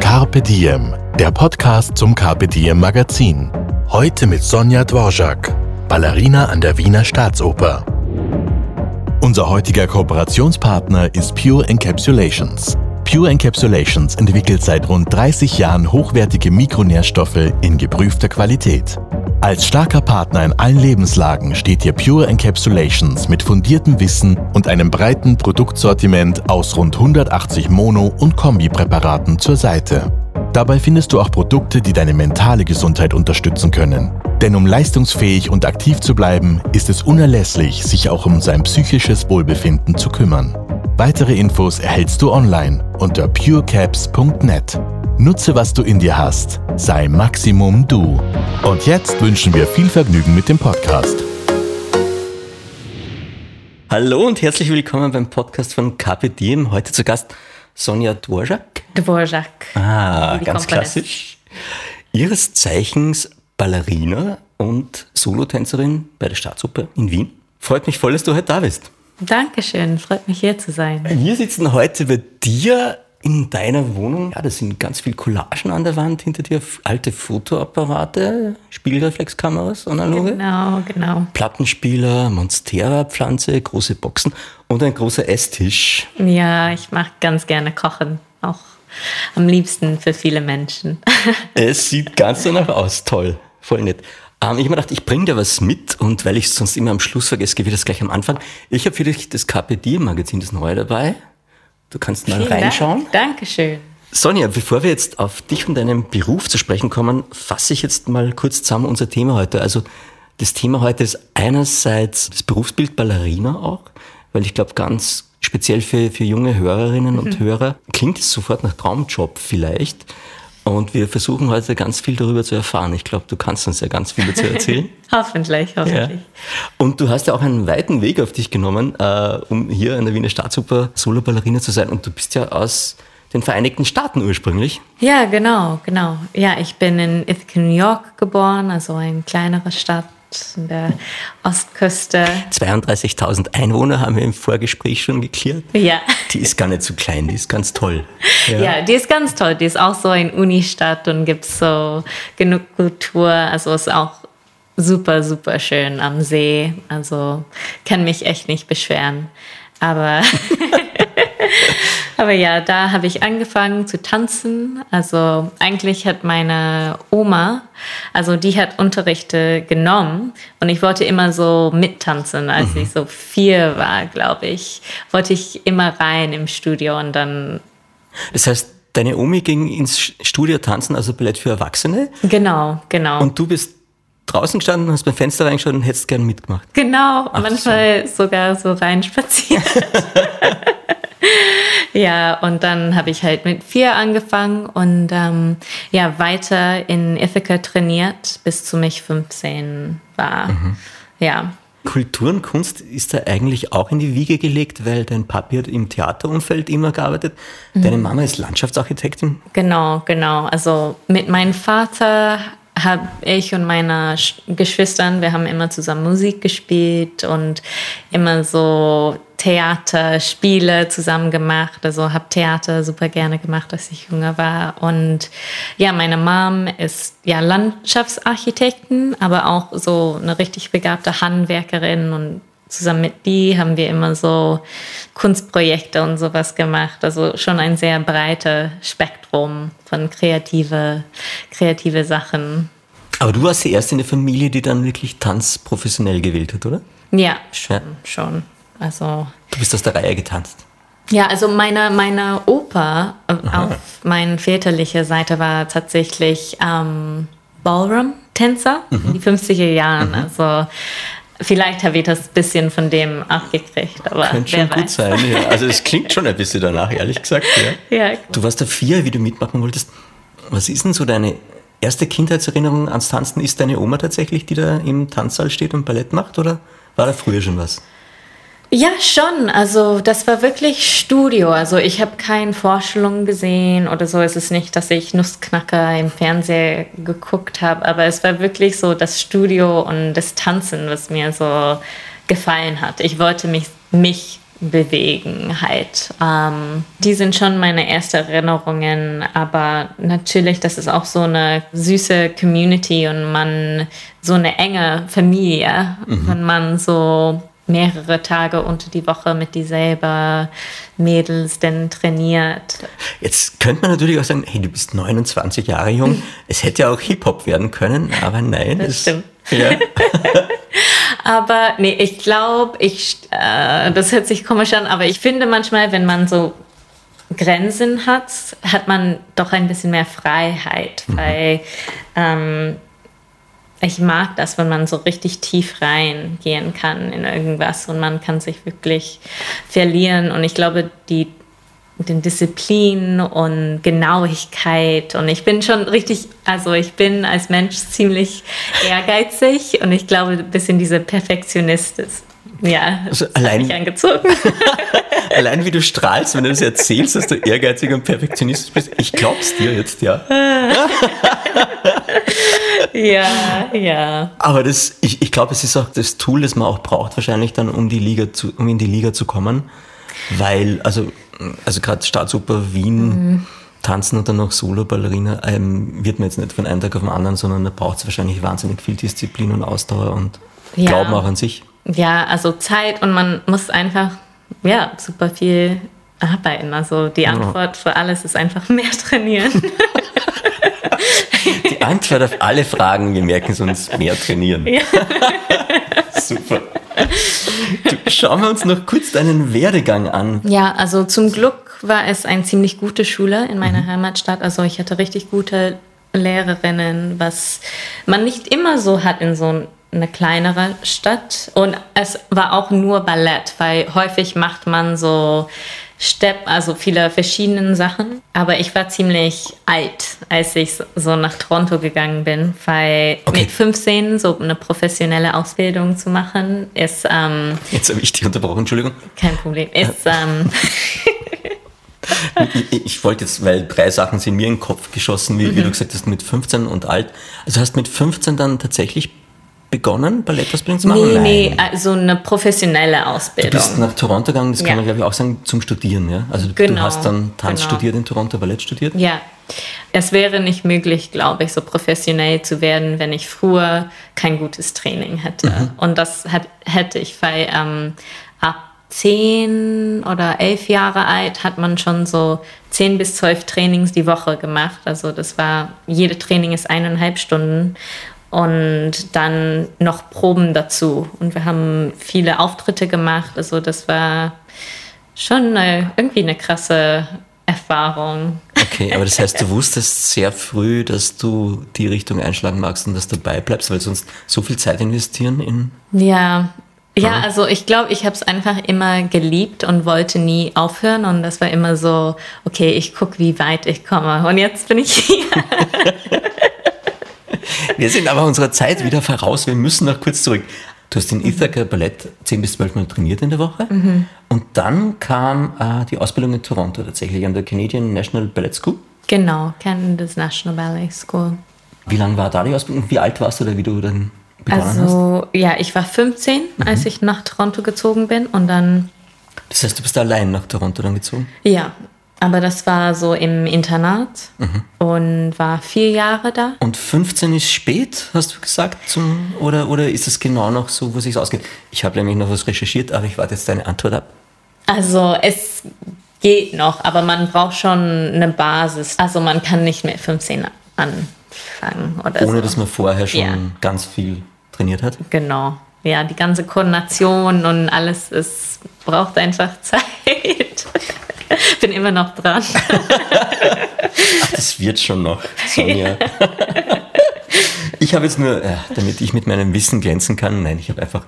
Carpe Diem, der Podcast zum Carpe Diem Magazin. Heute mit Sonja Dvorak, Ballerina an der Wiener Staatsoper. Unser heutiger Kooperationspartner ist Pure Encapsulations. Pure Encapsulations entwickelt seit rund 30 Jahren hochwertige Mikronährstoffe in geprüfter Qualität. Als starker Partner in allen Lebenslagen steht dir Pure Encapsulations mit fundiertem Wissen und einem breiten Produktsortiment aus rund 180 Mono- und Kombipräparaten zur Seite. Dabei findest du auch Produkte, die deine mentale Gesundheit unterstützen können. Denn um leistungsfähig und aktiv zu bleiben, ist es unerlässlich, sich auch um sein psychisches Wohlbefinden zu kümmern. Weitere Infos erhältst du online unter purecaps.net. Nutze, was du in dir hast. Sei Maximum du. Und jetzt wünschen wir viel Vergnügen mit dem Podcast. Hallo und herzlich willkommen beim Podcast von Diem. Heute zu Gast Sonja Dvorak. Dvorak. Ah, ganz klassisch. Ihres Zeichens Ballerina und Solotänzerin bei der Staatsoper in Wien. Freut mich voll, dass du heute da bist. Dankeschön, freut mich hier zu sein. Wir sitzen heute bei dir in deiner Wohnung. Ja, da sind ganz viel Collagen an der Wand hinter dir, alte Fotoapparate, Spiegelreflexkameras, analoge. Genau, genau. Plattenspieler, Monstera-Pflanze, große Boxen und ein großer Esstisch. Ja, ich mag ganz gerne kochen, auch am liebsten für viele Menschen. Es sieht ganz danach aus. Toll. Voll nett. Ähm, ich habe mir gedacht, ich bringe dir was mit und weil ich es sonst immer am Schluss vergesse, gebe ich das gleich am Anfang. Ich habe für dich das Carpe Diem Magazin, das neue dabei. Du kannst mal Vielen reinschauen. Dank. Dankeschön. Sonja, bevor wir jetzt auf dich und deinen Beruf zu sprechen kommen, fasse ich jetzt mal kurz zusammen unser Thema heute. Also das Thema heute ist einerseits das Berufsbild Ballerina auch, weil ich glaube, ganz speziell für, für junge Hörerinnen und Hörer klingt es sofort nach Traumjob vielleicht. Und wir versuchen heute ganz viel darüber zu erfahren. Ich glaube, du kannst uns ja ganz viel dazu erzählen. Hoffentlich, hoffentlich. Und du hast ja auch einen weiten Weg auf dich genommen, äh, um hier an der Wiener Staatsoper Solo-Ballerina zu sein. Und du bist ja aus den Vereinigten Staaten ursprünglich. Ja, genau, genau. Ja, ich bin in Ithaca, New York geboren, also eine kleinere Stadt in der Ostküste. 32.000 Einwohner haben wir im Vorgespräch schon geklärt. Ja. Die ist gar nicht so klein, die ist ganz toll. Ja. die ist ganz toll. Die ist auch so eine Unistadt und gibt so genug Kultur. Also ist auch super, super schön am See. Also kann mich echt nicht beschweren. Aber, aber ja, da habe ich angefangen zu tanzen. Also eigentlich hat meine Oma, also die hat Unterrichte genommen und ich wollte immer so mittanzen. Als ich so vier war, glaube ich, wollte ich immer rein im Studio und dann Das heißt, deine Omi ging ins Studio tanzen, also Ballett für Erwachsene. Genau, genau. Und du bist draußen gestanden, hast beim Fenster reingeschaut und hättest gern mitgemacht. genau, manchmal sogar so reinspaziert. ja, und dann habe ich halt mit vier angefangen und ähm, ja, weiter in Ithaca trainiert, bis zu mich 15 war. Ja. Kultur und Kunst ist da eigentlich auch in die Wiege gelegt, weil dein Papi hat im Theaterumfeld immer gearbeitet. Deine Mama ist Landschaftsarchitektin. Genau, genau. Also mit meinem Vater habe ich und meine Sch- Geschwistern, wir haben immer zusammen Musik gespielt und immer so Theaterspiele zusammen gemacht. Also habe Theater super gerne gemacht, als ich jünger war. Und ja, meine Mom ist ja Landschaftsarchitektin, aber auch so eine richtig begabte Handwerkerin und zusammen mit die haben wir immer so Kunstprojekte und sowas gemacht. Also schon ein sehr breites Spektrum von kreative, kreative Sachen. Aber du warst die erste in der Familie, die dann wirklich Tanz professionell gewählt hat, oder? Ja, schon, schon. Also Du bist aus der Reihe getanzt. Ja, also meine, meine Opa äh, auf meiner väterlichen Seite war tatsächlich ähm, Ballroom-Tänzer in die 50er Jahren. Also vielleicht habe ich das ein bisschen von dem auch gekriegt, aber Könnte schon gut weiß. sein. Ja. Also es klingt schon ein bisschen danach, ehrlich gesagt. Ja. Ja, Du warst da vier, wie du mitmachen wolltest. Was ist denn so deine erste Kindheitserinnerung ans Tanzen ist deine Oma tatsächlich, die da im Tanzsaal steht und Ballett macht oder war da früher schon was? Ja, schon. Also das war wirklich Studio. Also ich habe keine Vorstellungen gesehen oder so. Es ist nicht, dass ich Nussknacker im Fernseher geguckt habe, aber es war wirklich so das Studio und das Tanzen, was mir so gefallen hat. Ich wollte mich, mich bewegen halt. Ähm, die sind schon meine ersten Erinnerungen, aber natürlich, das ist auch so eine süße Community und man so eine enge Familie, mhm. wenn man so mehrere Tage unter die Woche mit dieselben Mädels denn trainiert. Jetzt könnte man natürlich auch sagen, hey, du bist 29 Jahre jung, es hätte ja auch Hip-Hop werden können, aber nein. Das es, stimmt. Ja. aber nee, ich glaube, ich, äh, das hört sich komisch an, aber ich finde manchmal, wenn man so Grenzen hat, hat man doch ein bisschen mehr Freiheit, mhm. weil ähm, ich mag das, wenn man so richtig tief reingehen kann in irgendwas und man kann sich wirklich verlieren. Und ich glaube, die den Disziplin und Genauigkeit und ich bin schon richtig, also ich bin als Mensch ziemlich ehrgeizig und ich glaube, ein bisschen diese Perfektionist ist. Ja, also allein, mich angezogen. allein wie du strahlst, wenn du das erzählst, dass du ehrgeizig und perfektionistisch bist. Ich glaub's dir jetzt, ja. ja, ja. Aber das, ich, ich glaube, es ist auch das Tool, das man auch braucht, wahrscheinlich dann, um, die Liga zu, um in die Liga zu kommen. Weil, also, also gerade Staatsoper Wien, mhm. Tanzen und dann noch Solo-Ballerina, ähm, wird man jetzt nicht von einem Tag auf den anderen, sondern da braucht es wahrscheinlich wahnsinnig viel Disziplin und Ausdauer und ja. Glauben auch an sich. Ja, also Zeit und man muss einfach, ja, super viel arbeiten. Also die Antwort ja. für alles ist einfach mehr trainieren. Die Antwort auf alle Fragen, wir merken es uns, mehr trainieren. Ja. Super. Du, schauen wir uns noch kurz deinen Werdegang an. Ja, also zum Glück war es eine ziemlich gute Schule in meiner mhm. Heimatstadt. Also ich hatte richtig gute Lehrerinnen, was man nicht immer so hat in so eine kleinere Stadt. Und es war auch nur Ballett, weil häufig macht man so Step, also viele verschiedene Sachen. Aber ich war ziemlich alt, als ich so nach Toronto gegangen bin, weil okay. mit 15 so eine professionelle Ausbildung zu machen, ist... Ähm, Jetzt habe ich dich unterbrochen, Entschuldigung. Kein Problem. Ist... Ähm, ich, ich, wollte jetzt, weil drei Sachen sind mir in den Kopf geschossen, wie, mhm. wie du gesagt hast, mit 15 und alt. Also hast mit 15 dann tatsächlich begonnen, Ballettausbildung zu machen? Nee, Nein. nee, also eine professionelle Ausbildung. Du bist nach Toronto gegangen, das kann ja. man glaube ich auch sagen, zum Studieren, ja? Also genau, du hast dann Tanz genau. studiert in Toronto, Ballett studiert? Ja. Es wäre nicht möglich, glaube ich, so professionell zu werden, wenn ich früher kein gutes Training hätte. Mhm. Und das hat, hätte ich, weil ähm, ab zehn oder elf Jahre alt hat man schon so zehn bis zwölf Trainings die Woche gemacht. Also das war, jede Training ist eineinhalb Stunden und dann noch Proben dazu. Und wir haben viele Auftritte gemacht. Also das war schon eine, irgendwie eine krasse Erfahrung. Okay, aber das heißt, du wusstest sehr früh, dass du die Richtung einschlagen magst und dass du dabei bleibst, weil sonst so viel Zeit investieren in. Ja. Ja, also ich glaube, ich habe es einfach immer geliebt und wollte nie aufhören. Und das war immer so, okay, ich gucke, wie weit ich komme. Und jetzt bin ich hier. Wir sind aber unserer Zeit wieder voraus. Wir müssen noch kurz zurück. Du hast in Ithaca Ballett 10 bis 12 Mal trainiert in der Woche. Mhm. Und dann kam äh, die Ausbildung in Toronto tatsächlich an der Canadian National Ballet School. Genau, Canada's National Ballet School. Wie lange war da die Ausbildung? Wie alt warst du da, wie du dann begonnen also, hast? ja, ich war 15, mhm. als ich nach Toronto gezogen bin und dann... Das heißt, du bist allein nach Toronto dann gezogen? Ja, aber das war so im Internat mhm. und war vier Jahre da. Und 15 ist spät, hast du gesagt? Zum, oder, oder ist es genau noch so, wo es sich ausgeht? Ich habe nämlich noch was recherchiert, aber ich warte jetzt deine Antwort ab. Also es geht noch, aber man braucht schon eine Basis. Also man kann nicht mit 15 anfangen oder Ohne so. dass man vorher schon ja. ganz viel trainiert hat? Genau. Ja, die ganze Koordination und alles, es braucht einfach Zeit. Bin immer noch dran. Ach, das wird schon noch, Sonja. Ich habe jetzt nur, ja, damit ich mit meinem Wissen glänzen kann, nein, ich habe einfach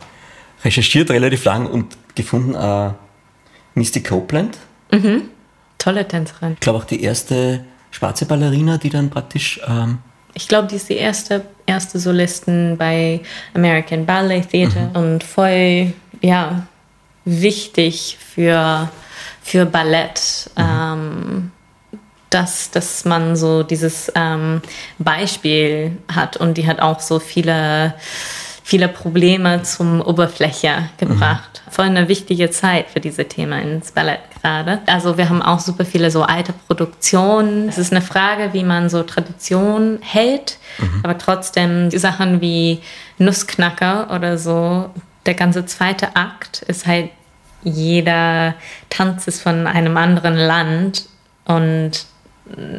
recherchiert relativ lang und gefunden, äh, Misty Copeland. Mhm. Tolle Tänzerin. Ich glaube auch die erste schwarze Ballerina, die dann praktisch ähm, ich glaube, die ist die erste, erste Solistin bei American Ballet Theatre und voll, ja, wichtig für, für Ballett. Ähm, dass, dass man so dieses ähm, Beispiel hat und die hat auch so viele, viele Probleme zum Oberfläche gebracht. Voll eine wichtige Zeit für diese Themen ins Ballett gerade. Also wir haben auch super viele so alte Produktionen. Es ist eine Frage, wie man so Tradition hält, aber trotzdem Sachen wie Nussknacker oder so, der ganze zweite Akt ist halt jeder Tanz ist von einem anderen Land und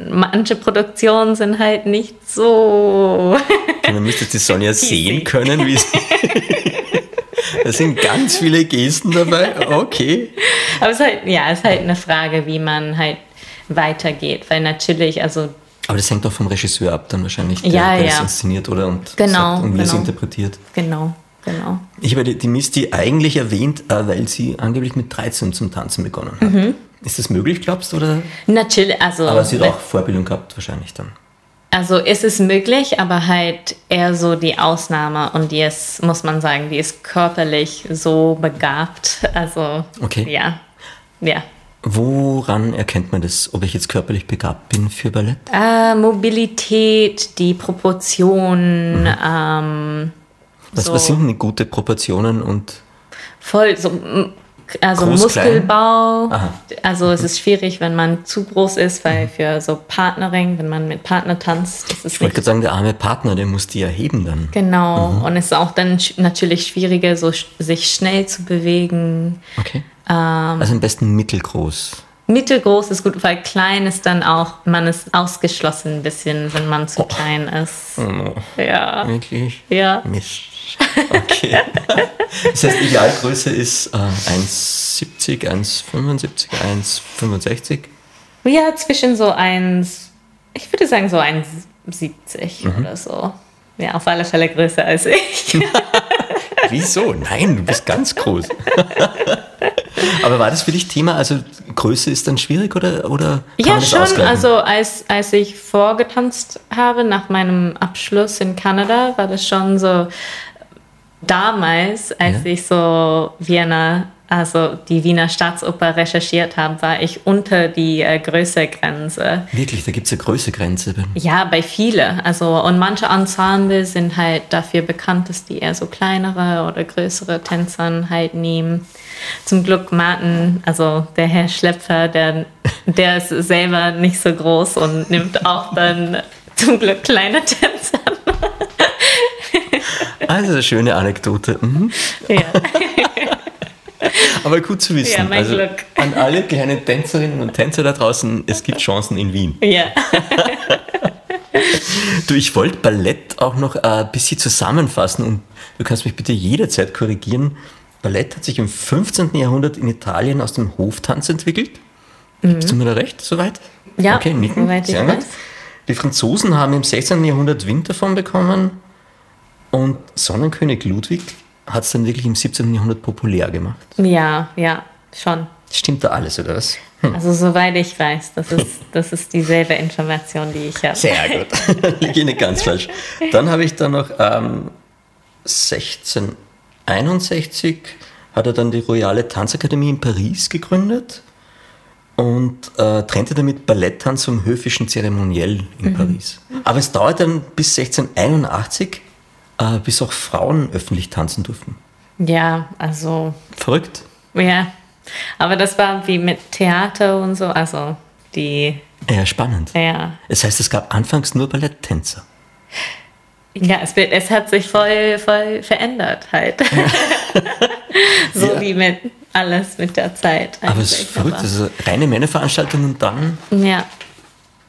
manche Produktionen sind halt nicht so. Dann müsstest die Sonja sehen können, wie sie. Da sind ganz viele Gesten dabei. Okay. Aber es ist halt, ja, es ist halt eine Frage, wie man halt weitergeht. Weil natürlich, also Aber das hängt auch vom Regisseur ab, dann wahrscheinlich, der, Ja, der ja. das inszeniert oder und, Genau, sagt, und wie er es genau. interpretiert. genau, genau. Ich habe die, die Misty eigentlich erwähnt, äh, weil sie angeblich mit 13 zum Tanzen begonnen hat. Mhm. Ist das möglich, glaubst du? Oder? Natürlich, also, Aber sie hat auch Vorbildung gehabt, wahrscheinlich dann. also ist es möglich, aber halt eher so die Ausnahme und die ist, muss man sagen, die ist körperlich so begabt. Also, Okay. ja, ja. Woran erkennt man das, ob ich jetzt körperlich begabt bin für Ballett? Äh, Mobilität, die Proportionen, ähm, Was, so was sind denn gute Proportionen und voll so also Groß? Muskelbau. Also es ist schwierig, wenn man zu groß ist, weil für so Partnering, wenn man mit Partner tanzt, das ist ich wollte gerade sagen, der arme Partner, der muss die erheben dann. genau. Und es ist auch dann natürlich schwieriger, so sich schnell zu bewegen. Okay. Ähm. also am besten mittelgroß. Mittelgroß ist gut, weil klein ist dann auch, man ist ausgeschlossen ein bisschen, wenn man Oh. zu klein ist. no. Ja. Wirklich? Ja. Mist. Okay. das heißt, Idealgröße ist äh, 1,70, 1,75, 1,65. Ja, zwischen so 1, ich würde sagen so 1,70 Mhm. oder so. Ja, auf alle Fälle größer als ich. Wieso? Nein, du bist ganz groß. Aber war das für dich Thema? Also Größe ist dann schwierig oder, oder kann man ja, das schon. ausgleichen? Also als, als ich vorgetanzt habe nach meinem Abschluss in Kanada, war das schon so damals, als Ja. ich so Vienna, also die Wiener Staatsoper recherchiert habe, war ich unter die äh, Größegrenze. Wirklich, da gibt es eine Größegrenze. Ja, bei viele. Also, und manche Ensembles sind halt dafür bekannt, dass die eher so kleinere oder größere Tänzern halt nehmen. Zum Glück Martin, also der Herr Schlepfer, der, der ist selber nicht so groß und nimmt auch dann zum Glück kleine Tänzer. Also eine schöne Anekdote. Mhm. Ja. Aber gut zu wissen. Ja, mein also Glück. An alle kleinen Tänzerinnen und Tänzer da draußen, es gibt Chancen in Wien. ja. Du, ich wollte Ballett auch noch ein bisschen zusammenfassen und du kannst mich bitte jederzeit korrigieren. Ballett hat sich im 15. Jahrhundert in Italien aus dem Hoftanz entwickelt. Bist du mir da recht, soweit? Mhm. Ja, okay, nicken. soweit ich Sehr gut. weiß. Die Franzosen haben im 16. Jahrhundert Wind davon bekommen und Sonnenkönig Ludwig hat es dann wirklich im 17. Jahrhundert populär gemacht. ja, ja, schon. Stimmt da alles, oder was? Also soweit ich weiß, das ist, das ist dieselbe Information, die ich habe. Sehr gut. Liege ich nicht ganz falsch. Dann habe ich da noch ähm, 1661 hat er dann die Royale Tanzakademie in Paris gegründet und äh, trennte damit Balletttanz vom höfischen Zeremoniell in Paris. Aber es dauerte dann bis 1681, äh, bis auch Frauen öffentlich tanzen durften. Ja, also Verrückt. Ja, aber das war wie mit Theater und so, also die, Ja, spannend. ja. Das heißt, es gab anfangs nur Balletttänzer. Ja, es, wird, es hat sich voll, voll verändert halt. so Ja. wie mit alles mit der Zeit. Aber es ist verrückt, also reine Männerveranstaltung und dann Ja,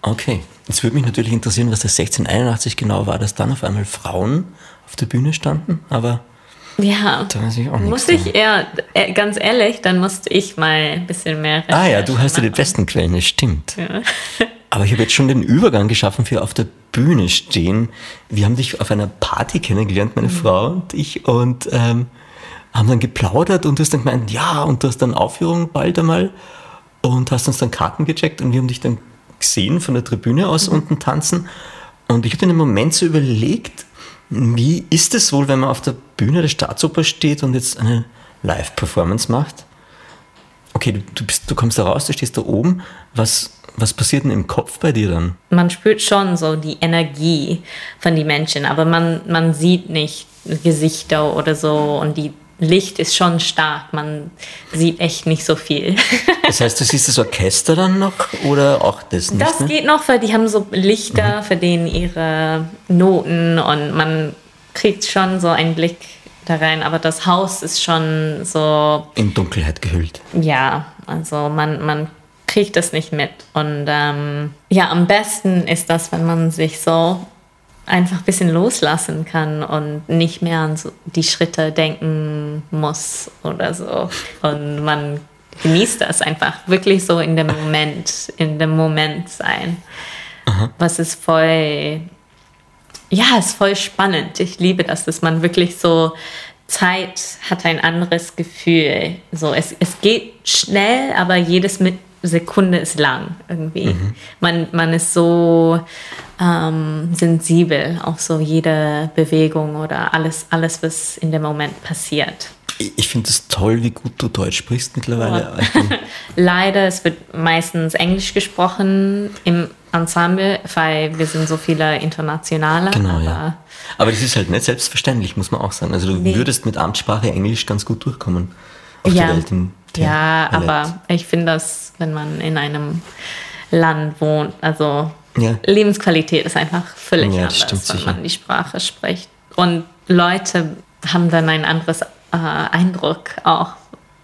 Okay, jetzt würde mich natürlich interessieren, was das 1681 genau war, dass dann auf einmal Frauen auf der Bühne standen, aber ja. da weiß ich auch nichts. Muss ich eher, äh, ganz ehrlich, dann musste ich mal ein bisschen mehr Ah ja, du hast ja die besten Quellen, das stimmt. Aber ich habe jetzt schon den Übergang geschaffen für auf der Bühne stehen. Wir haben dich auf einer Party kennengelernt, Mhm. meine Frau und ich, und ähm, haben dann geplaudert und du hast dann gemeint, ja, und du hast dann Aufführung bald einmal und hast uns dann Karten gecheckt und wir haben dich dann gesehen von der Tribüne aus Mhm. unten tanzen. Und ich habe einen Moment so überlegt, wie ist es wohl, wenn man auf der Bühne der Staatsoper steht und jetzt eine Live-Performance macht? Okay, du, bist, du kommst da raus, du stehst da oben. Was, was passiert denn im Kopf bei dir dann? Man spürt schon so die Energie von den Menschen, aber man, man sieht nicht Gesichter oder so und die Licht ist schon stark. Man sieht echt nicht so viel. Das heißt, du siehst das Orchester dann noch oder auch das nicht? Das ne? geht noch, weil die haben so Lichter, mhm. für denen ihre Noten und man kriegt schon so einen Blick da rein. Aber das Haus ist schon so. In Dunkelheit gehüllt. Ja, also man, man kriegt das nicht mit. Und ähm, ja, am besten ist das, wenn man sich so einfach ein bisschen loslassen kann und nicht mehr an so die Schritte denken muss oder so. Und man genießt das einfach wirklich so in dem Moment, in dem Moment sein. Aha. Was ist voll, ja, ist voll spannend. Ich liebe das, dass man wirklich so Zeit hat ein anderes Gefühl. So, es, es geht schnell, aber jedes mit Sekunde ist lang irgendwie. Mhm. Man, man ist so ähm, sensibel auf so jede Bewegung oder alles, alles, was in dem Moment passiert. Ich finde es toll, wie gut du Deutsch sprichst mittlerweile. Oh. Leider, es wird meistens Englisch gesprochen im Ensemble, weil wir sind so viele Internationale. Genau, aber, ja. Aber das ist halt nicht selbstverständlich, muss man auch sagen. Also du nee. würdest mit Amtssprache Englisch ganz gut durchkommen auf ja. der Welt. Im ja, aber ich finde das, wenn man in einem Land wohnt, also ja. Lebensqualität ist einfach völlig ja, anders, wenn sicher. man die Sprache spricht. Und Leute haben dann ein anderes äh, Eindruck auch.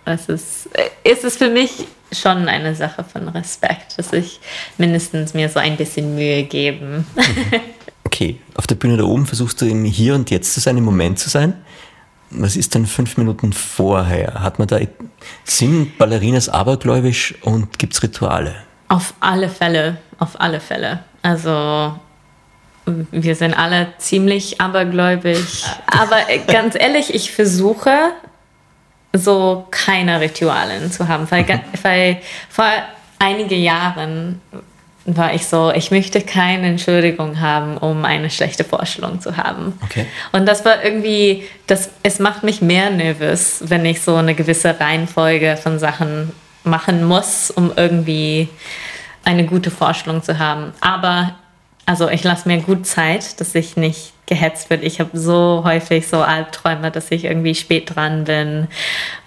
Es ist, es ist für mich schon eine Sache von Respekt, dass ich mindestens mir so ein bisschen Mühe geben. Mhm. Okay, auf der Bühne da oben versuchst du im Hier und Jetzt zu sein, im Moment zu sein was ist denn fünf Minuten vorher? Hat man da, sind Ballerinas abergläubisch und gibt es Rituale? Auf alle Fälle, auf alle Fälle. Also wir sind alle ziemlich abergläubig. Aber ganz ehrlich, ich versuche so keine Ritualen zu haben, weil, mhm. weil vor einigen Jahren war ich so, ich möchte keine Entschuldigung haben, um eine schlechte Vorstellung zu haben. Okay. Und das war irgendwie, das, es macht mich mehr nervös, wenn ich so eine gewisse Reihenfolge von Sachen machen muss, um irgendwie eine gute Vorstellung zu haben. Aber also ich lasse mir gut Zeit, dass ich nicht gehetzt wird. Ich habe so häufig so Albträume, dass ich irgendwie spät dran bin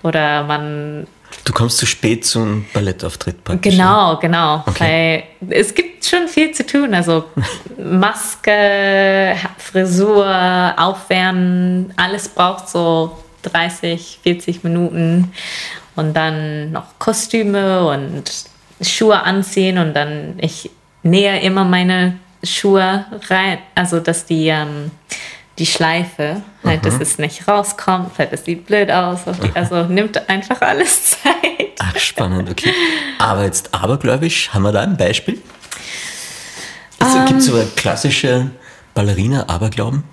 oder man Du kommst zu spät zum Ballettauftritt praktisch. Genau, genau. Okay. Weil es gibt schon viel zu tun. Also Maske, Frisur, Aufwärmen, alles braucht so 30, 40 Minuten. Und dann noch Kostüme und Schuhe anziehen. Und dann, ich nähe immer meine Schuhe rein, also dass die ähm, die Schleife, halt, dass es nicht rauskommt, halt, das sieht blöd aus. Die, also nimmt einfach alles Zeit. Ach, spannend, okay. Aber jetzt abergläubisch, haben wir da ein Beispiel? Also, um, Gibt es so eine klassische Ballerina-Aberglauben?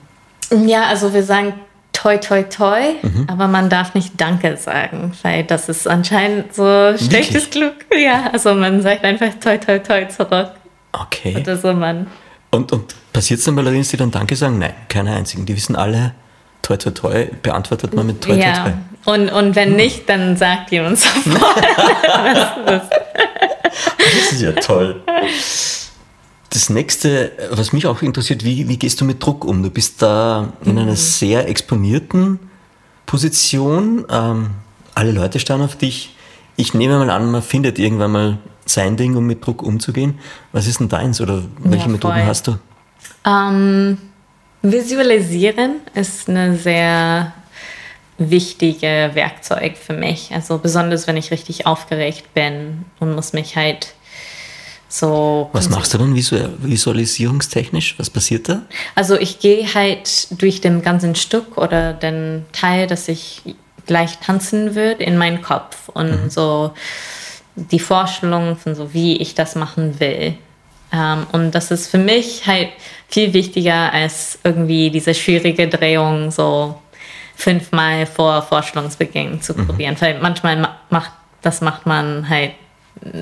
Ja, also wir sagen toi toi toi, mhm. aber man darf nicht Danke sagen, weil das ist anscheinend so schlechtes Glück. Ja, also man sagt einfach toi toi toi zurück. Okay. Oder so man. Und, und Passiert es dann Ballerinen, die dann Danke sagen? Nein, keine einzigen. Die wissen alle, toi, toi, toi, beantwortet man mit toi, ja. toi, toi. Und, und wenn nicht, dann sagt jemand sofort. das ist ja toll. Das nächste, was mich auch interessiert, wie, wie gehst du mit Druck um? Du bist da in einer mhm. sehr exponierten Position. Ähm, alle Leute starren auf dich. Ich nehme mal an, man findet irgendwann mal sein Ding, um mit Druck umzugehen. Was ist denn deins oder welche ja, Methoden hast du? Ähm, visualisieren ist eine sehr wichtige Werkzeug für mich. Also besonders wenn ich richtig aufgeregt bin und muss mich halt so. Was machst du dann visualisierungstechnisch? Was passiert da? Also ich gehe halt durch den ganzen Stück oder den Teil, dass ich gleich tanzen würde, in meinen Kopf und mhm. so die Vorstellung von so, wie ich das machen will. Ähm, und das ist für mich halt viel wichtiger als irgendwie diese schwierige Drehung so fünfmal vor Vorstellungsbeginn zu mhm. probieren. Weil manchmal macht, das macht man halt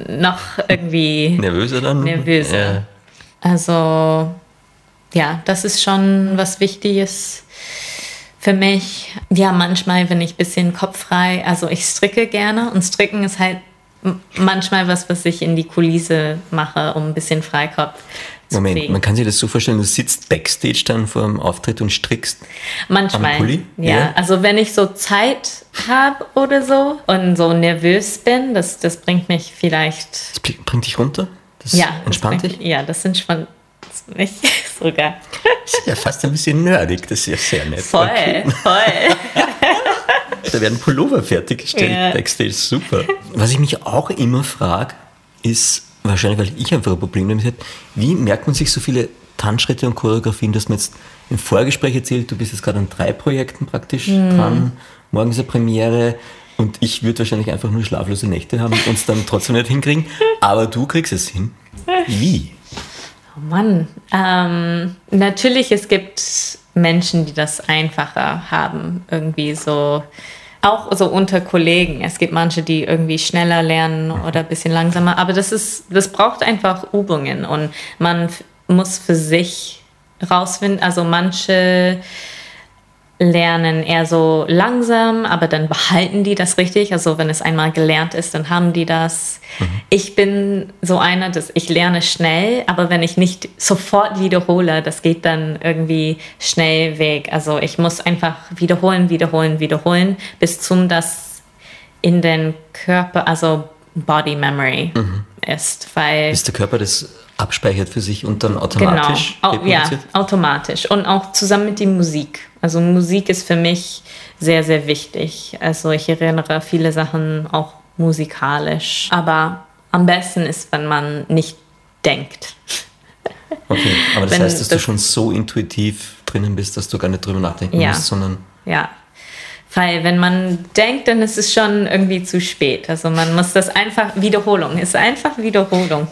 noch irgendwie nervöser dann. Nervöser. Ja. Also ja, das ist schon was Wichtiges für mich. Ja, manchmal, wenn ich ein bisschen kopffrei, also ich stricke gerne und stricken ist halt manchmal was, was ich in die Kulisse mache, um ein bisschen Freikopf zu Moment, kriegen. man kann sich das so vorstellen, du sitzt backstage dann vor dem Auftritt und strickst. Manchmal. Am Pulli? Ja. Ja. also wenn ich so Zeit habe oder so und so nervös bin, das, das bringt mich vielleicht. Das bringt dich runter? Das Ja, das entspannt bringt, dich? Ja, das entspannt mich sogar. Das ist ja fast ein bisschen nerdig, das ist ja sehr nett. Voll, Okay. voll. Da werden Pullover fertiggestellt Ja. backstage, super. Was ich mich auch immer frage, ist, wahrscheinlich weil ich einfach ein Problem damit habe, wie merkt man sich so viele Tanzschritte und Choreografien, dass man jetzt im Vorgespräch erzählt, du bist jetzt gerade an drei Projekten praktisch Mhm. dran, morgen ist eine Premiere und ich würde wahrscheinlich einfach nur schlaflose Nächte haben und uns dann trotzdem nicht hinkriegen, aber du kriegst es hin. Wie? Oh Mann. Ähm, natürlich, es gibt Menschen, die das einfacher haben, irgendwie so. Auch so unter Kollegen. Es gibt manche, die irgendwie schneller lernen oder ein bisschen langsamer. Aber das ist, das braucht einfach Übungen und man muss für sich rausfinden. Also manche lernen eher so langsam, aber dann behalten die das richtig. Also wenn es einmal gelernt ist, dann haben die das. Ich bin so einer, dass ich lerne schnell, aber wenn ich nicht sofort wiederhole, das geht dann irgendwie schnell weg. Also ich muss einfach wiederholen, wiederholen, wiederholen, bis zum das in den Körper, also Body Memory ist, weil Bis der Körper das abspeichert für sich und dann Genau, automatisch Au- ja, reproduziert? automatisch. Und auch zusammen mit der Musik. Also Musik ist für mich sehr, sehr wichtig. Also ich erinnere viele Sachen auch musikalisch. Aber am besten ist, wenn man nicht denkt. Okay, aber das Wenn heißt, dass du das- schon so intuitiv drinnen bist, dass du gar nicht drüber nachdenken Ja. musst, sondern Ja. Weil wenn man denkt, dann ist es schon irgendwie zu spät. Also man muss das einfach, Wiederholung, ist einfach Wiederholung,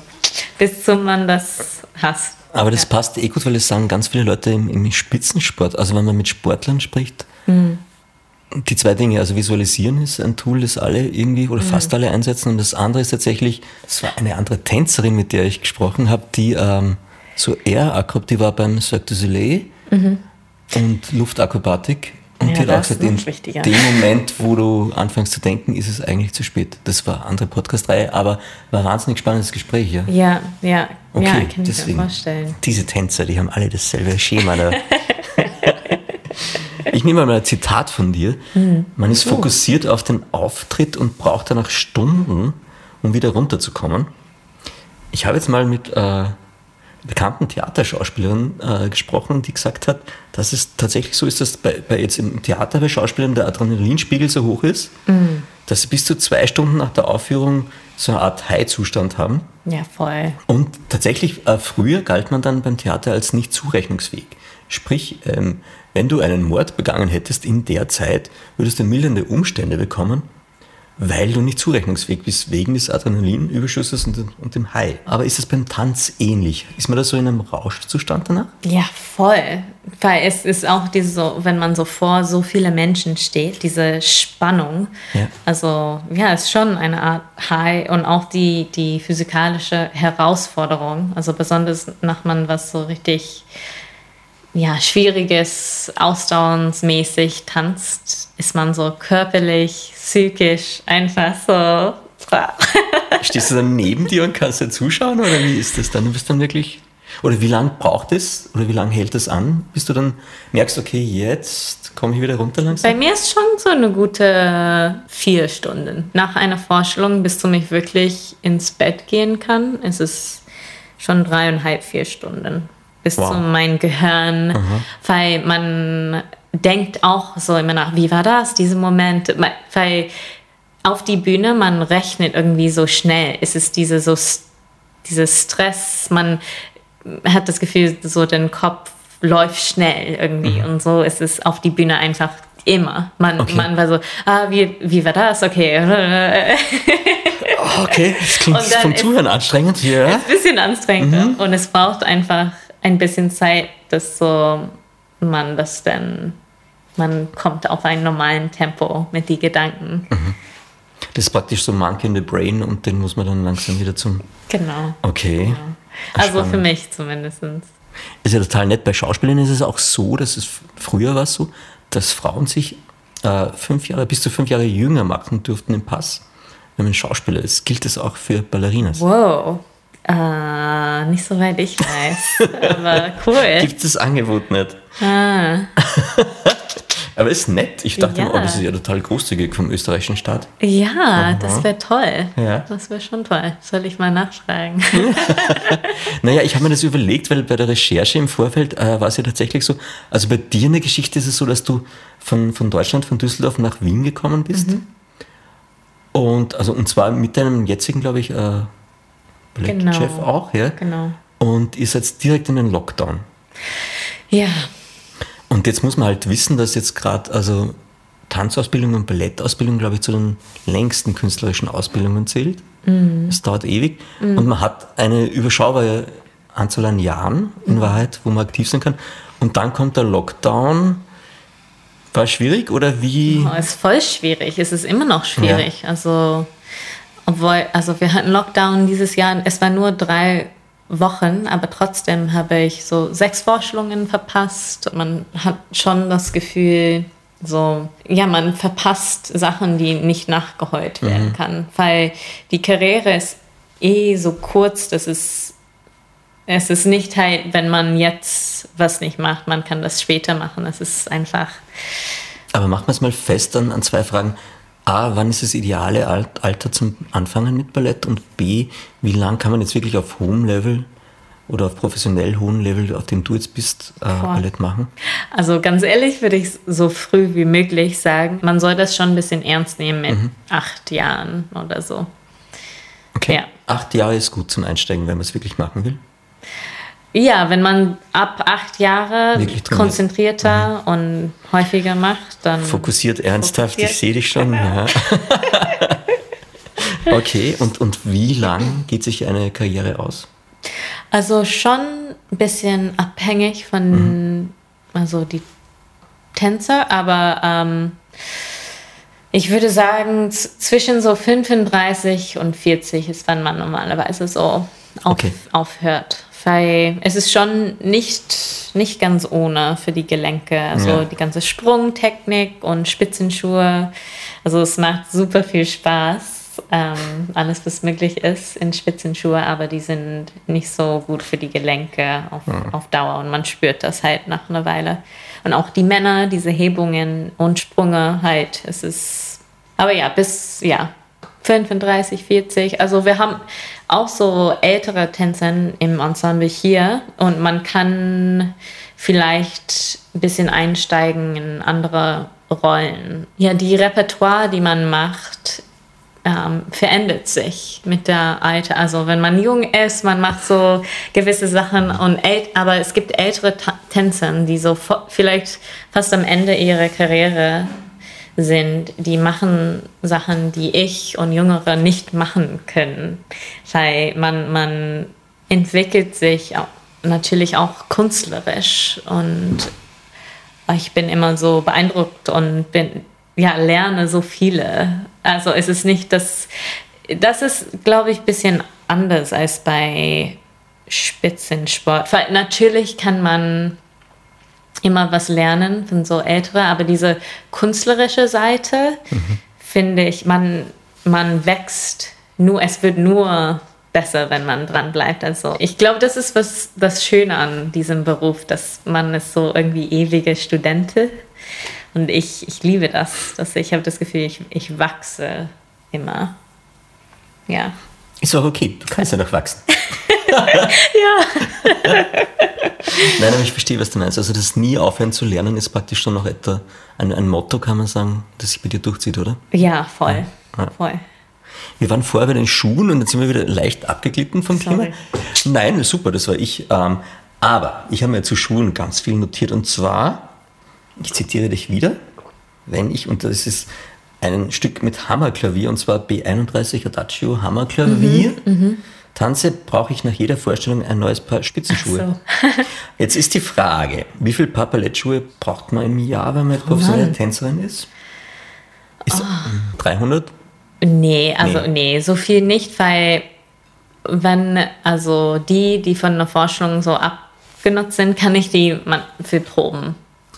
bis zum man das hasst. Aber das passt eh gut, weil das sagen ganz viele Leute im, im Spitzensport. Also wenn man mit Sportlern spricht, Mhm. die zwei Dinge, also visualisieren ist ein Tool, das alle irgendwie oder Mhm. fast alle einsetzen. Und das andere ist tatsächlich, das war eine andere Tänzerin, mit der ich gesprochen habe, die ähm, so Air Acrob, die war beim Cirque du Soleil und Luftakrobatik. Und. Ja, die hat auch gesagt, in wichtiger. dem Moment, wo du anfängst zu denken, ist es eigentlich zu spät. Das war eine andere Podcast-Reihe, aber war ein wahnsinnig spannendes Gespräch, ja. Ja, ja, Okay, ja, kann ich mir vorstellen. Diese Tänzer, die haben alle dasselbe Schema. Da. ich nehme mal ein Zitat von dir. Hm. Man ist fokussiert auf den Auftritt und braucht danach Stunden, um wieder runterzukommen. Ich habe jetzt mal mit äh, bekannten Theaterschauspielerin äh, gesprochen, die gesagt hat, dass es tatsächlich so ist, dass bei, bei jetzt im Theater bei Schauspielern der Adrenalinspiegel so hoch ist, Hm. dass sie bis zu zwei Stunden nach der Aufführung so eine Art High-Zustand haben. Ja, voll. Und tatsächlich, äh, früher galt man dann beim Theater als nicht zurechnungsfähig. Sprich, ähm, wenn du einen Mord begangen hättest in der Zeit, würdest du mildernde Umstände bekommen, weil du nicht zurechnungsfähig bist, wegen des Adrenalinüberschusses und, dem- und dem High. Aber ist das beim Tanz ähnlich? Ist man da so in einem Rauschzustand danach? Ja, voll. Weil es ist auch diese so, wenn man so vor so viele Menschen steht, diese Spannung. Ja. Also ja, es ist schon eine Art High und auch die, die physikalische Herausforderung. Also besonders nach man was so richtig ja, schwieriges, ausdauernsmäßig tanzt, ist man so körperlich, psychisch einfach so. Stehst du dann neben dir und kannst dir zuschauen oder wie ist das dann? Du bist dann wirklich. Oder wie lange braucht es oder wie lange hält es an, bis du dann merkst, okay, jetzt komme ich wieder runter Bei langsam? mir ist schon so eine gute vier Stunden. Nach einer Vorstellung, bis du mich wirklich ins Bett gehen kann, ist es schon dreieinhalb, vier Stunden. Bis Wow. zu mein Gehirn, weil man denkt auch so immer nach, wie war das, diese Momente, Ma- weil auf die Bühne, man rechnet irgendwie so schnell. Es ist diese so, dieses Stress, man hat das Gefühl, so den Kopf läuft schnell irgendwie Mhm. und so ist es auf die Bühne einfach immer. Man, Okay. man war so, ah, wie, wie war das? Okay. Ein Okay, das klingt vom ist- Zuhören anstrengend. Ja. bisschen anstrengender Mhm. und es braucht einfach ein bisschen Zeit, dass so man das dann, man kommt auf einen normalen Tempo mit den Gedanken. Mhm. Das ist praktisch so Monkey in the Brain und den muss man dann langsam wieder zum. Genau. Okay. Also für mich zumindest. Ist ja total nett. Bei Schauspielern ist es auch so, dass es früher war so, dass Frauen sich äh, fünf Jahre, bis zu fünf Jahre jünger machen durften im Pass, wenn man Schauspieler ist. Gilt das auch für Ballerinas? Wow. Äh, nicht so weit ich weiß. aber cool. Gibt es das Angebot nicht? Ah. Aber ist nett. Ich dachte Ja. immer, oh, das ist ja total großzügig vom österreichischen Staat. Ja, das wäre toll. Ja. Das wäre schon toll. Soll ich mal nachfragen? Naja, ich habe mir das überlegt, weil bei der Recherche im Vorfeld äh, war es ja tatsächlich so, also bei dir in der Geschichte ist es so, dass du von, von Deutschland, von Düsseldorf nach Wien gekommen bist. Mhm. Und, also, und zwar mit deinem jetzigen, glaube ich, äh, Genau. auch, ja? Genau. Und ihr seid direkt in den Lockdown. Ja, Und jetzt muss man halt wissen, dass jetzt gerade, also Tanzausbildung und Ballettausbildung, glaube ich, zu den längsten künstlerischen Ausbildungen zählt. Es dauert ewig. Und man hat eine überschaubare Anzahl an Jahren in Wahrheit, wo man aktiv sein kann. Und dann kommt der Lockdown. War schwierig oder wie? Oh, ist voll schwierig. Es ist immer noch schwierig. Also, obwohl, also wir hatten Lockdown dieses Jahr. Es war nur drei Wochen, aber trotzdem habe ich so sechs Vorstellungen verpasst. Man hat schon das Gefühl, so, ja, man verpasst Sachen, die nicht nachgeholt werden kann, weil die Karriere ist eh so kurz, dass es es ist nicht halt, wenn man jetzt was nicht macht, man kann das später machen. Es ist einfach Aber machen wir es mal fest an, an zwei Fragen. A, wann ist das ideale Alt- Alter zum Anfangen mit Ballett? Und B, wie lang kann man jetzt wirklich auf hohem Level oder auf professionell hohem Level, auf dem du jetzt bist, äh, Ballett machen? Also ganz ehrlich würde ich so früh wie möglich sagen, man soll das schon ein bisschen ernst nehmen mit acht Jahren oder so. Okay. Ja. Acht Jahre ist gut zum Einsteigen, wenn man es wirklich machen will. Ja, wenn man ab acht Jahre konzentrierter und häufiger macht, dann Fokussiert, ernsthaft, ich Fokussiert. sehe dich schon. Ja. okay, und, und wie lang geht sich eine Karriere aus? Also schon ein bisschen abhängig von also die Tänzer, aber ähm, ich würde sagen, zwischen so 35 und 40 ist, wann man normalerweise so auf, Okay. aufhört. Weil es ist schon nicht, nicht ganz ohne für die Gelenke. Also Ja. die ganze Sprungtechnik und Spitzenschuhe. Also es macht super viel Spaß. Ähm, alles, was möglich ist in Spitzenschuhe, aber die sind nicht so gut für die Gelenke auf, auf Dauer und man spürt das halt nach einer Weile. Und auch die Männer, diese Hebungen und Sprünge halt, es ist, aber ja, bis, ja, 35, 40. Also wir haben auch so ältere Tänzer im Ensemble hier und man kann vielleicht ein bisschen einsteigen in andere Rollen. Ja, die Repertoire, die man macht, ähm, verändert sich mit der Alter. Also wenn man jung ist, man macht so gewisse Sachen und aber es gibt ältere Tänzer, die so vielleicht fast am Ende ihrer Karriere sind, die machen Sachen, die ich und Jüngere nicht machen können. Weil man, man entwickelt sich natürlich auch künstlerisch und ich bin immer so beeindruckt und bin, ja, lerne so viele. Also es ist nicht das, das ist, glaube ich, ein bisschen anders als bei Spitzensport. Weil natürlich kann man immer was lernen von so ältere, aber diese künstlerische Seite finde ich, man, man wächst nur, es wird nur besser, wenn man dran bleibt. Also ich glaube, das ist was das Schöne an diesem Beruf, dass man ist so irgendwie ewige Studente und ich, ich liebe das, dass ich habe das Gefühl, ich, ich wachse immer. Ja. Ist auch okay, du kannst ja noch wachsen. Ja. Nein, aber ich verstehe, was du meinst. Also das nie aufhören zu lernen ist praktisch schon noch etwa ein, ein Motto, kann man sagen, das sich bei dir durchzieht, oder? Ja, voll. Ja. Voll. Wir waren vorher bei den Schuhen und jetzt sind wir wieder leicht abgeglitten vom Sorry. Thema. Nein, super, das war ich. Ähm, aber ich habe mir zu Schuhen ganz viel notiert und zwar, ich zitiere dich wieder, wenn ich, und das ist ein Stück mit Hammerklavier und zwar B31 Adagio Hammerklavier. Tanze, brauche ich nach jeder Vorstellung ein neues Paar Spitzenschuhe. So. Jetzt ist die Frage, wie viel Paar Ballettschuhe braucht man im Jahr, wenn man professionelle Tänzerin ist? Ist 300? Nee, also Nee. nee. so viel nicht, weil wenn, also die, die von einer Forschung so ab genutzt sind, kann ich die für Proben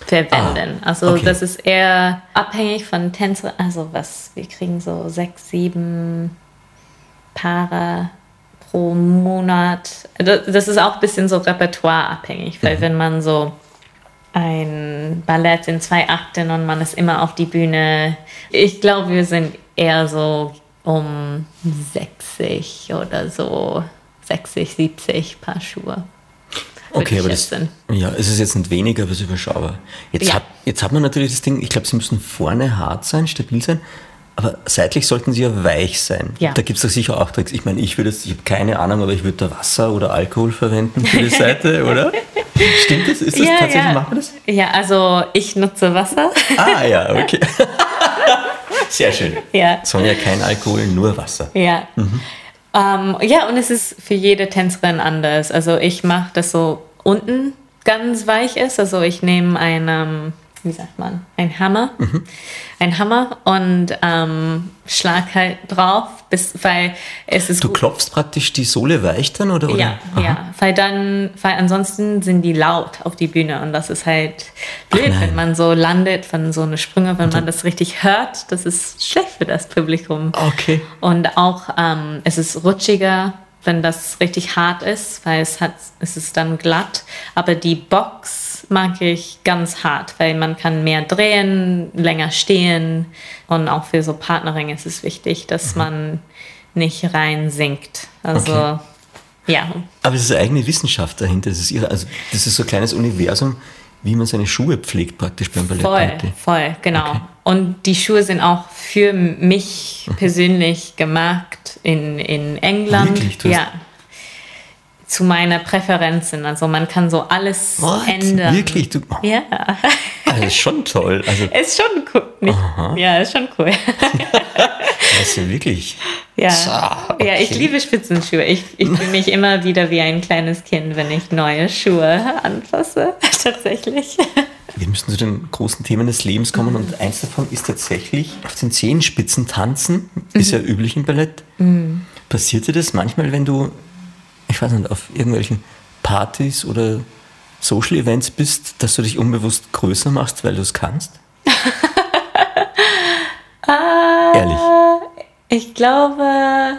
verwenden. Ah, also okay. das ist eher abhängig von Tänzer. Also was, wir kriegen so sechs, sieben Paare pro Monat. Das ist auch ein bisschen so repertoireabhängig, weil wenn man so ein Ballett in zwei Akten und man ist immer auf die Bühne. Ich glaube, wir sind eher so um 60 oder so, 60, 70 Paar Schuhe. Okay, aber das, ja, es ist jetzt nicht weniger, aber es ist überschaubar. Jetzt, Ja. hat, jetzt hat man natürlich das Ding, ich glaube, sie müssen vorne hart sein, stabil sein, aber seitlich sollten sie ja weich sein. Ja. Da gibt es doch sicher auch Tricks. Ich meine, ich würde jetzt, ich habe keine Ahnung, aber ich würde da Wasser oder Alkohol verwenden für die Seite, oder? Stimmt das? Ist das tatsächlich, macht man das? Ja, also ich nutze Wasser. Ah ja, okay. Sehr schön. ja. Sonja, kein Alkohol, nur Wasser. Ja. Ähm, ja, und es ist für jede Tänzerin anders. Also ich mache das so unten ganz weich ist. Also ich nehme einen, wie sagt man, ein Hammer, ein Hammer und ähm, schlag halt drauf, bis, weil es ist Du klopfst praktisch die Sohle weich dann, oder? oder? ja, Aha. ja, weil dann, weil ansonsten sind die laut auf die Bühne und das ist halt blöd, wenn man so landet von so eine Sprünge, wenn man das richtig hört, das ist schlecht für das Publikum. Okay. Und auch ähm, es ist rutschiger, wenn das richtig hart ist, weil es hat, es ist dann glatt. Aber die Box mag ich ganz hart, weil man kann mehr drehen, länger stehen und auch für so Partnering ist es wichtig, dass man nicht rein sinkt. Also Okay. ja, Aber es ist eine eigene Wissenschaft dahinter. Das ist, ihre, also, das ist so ein kleines Universum, wie man seine Schuhe pflegt praktisch beim Ballett. Voll, voll, genau. Und die Schuhe sind auch für mich persönlich gemacht in, in England. Wirklich? Du hast- ja. Zu meiner Präferenzen. Also man kann so alles What? ändern. Wirklich? Du, Ja. Das ist schon toll. Also, Ist schon cool. Nicht, ja, ist schon cool. das ist ja wirklich. ja. So, ja, ich okay. liebe Spitzenschuhe. Ich, ich fühle mich immer wieder wie ein kleines Kind, wenn ich neue Schuhe anfasse. Tatsächlich. Wir müssen zu den großen Themen des Lebens kommen und eins davon ist tatsächlich auf den Zehenspitzen tanzen. Ist ja üblich im Ballett. Passiert dir das manchmal, wenn du, ich weiß nicht, auf irgendwelchen Partys oder Social Events bist, dass du dich unbewusst größer machst, weil du es kannst? Ehrlich. Ich glaube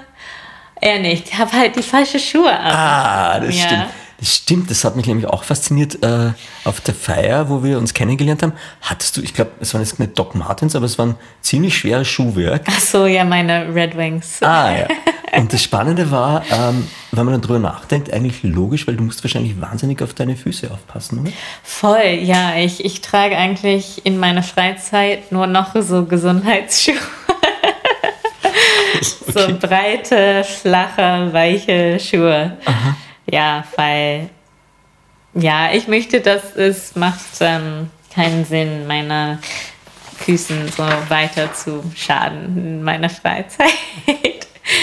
eher nicht. Ich habe halt die falsche Schuhe an. Ah, das Ja. stimmt. Das stimmt, das hat mich nämlich auch fasziniert. Äh, auf der Feier, wo wir uns kennengelernt haben, hattest du, ich glaube, es waren jetzt nicht Doc Martens, aber es war ein ziemlich schweres Schuhwerk. Ach so, ja, meine Red Wings. Ah, ja. Und das Spannende war, ähm, wenn man dann drüber nachdenkt, eigentlich logisch, weil du musst wahrscheinlich wahnsinnig auf deine Füße aufpassen, oder? Voll, ja. Ich, ich trage eigentlich in meiner Freizeit nur noch so Gesundheitsschuhe. So breite, flache, weiche Schuhe. Ja, weil, ja, ich möchte, dass es macht ähm, keinen Sinn, meine Füßen so weiter zu schaden in meiner Freizeit.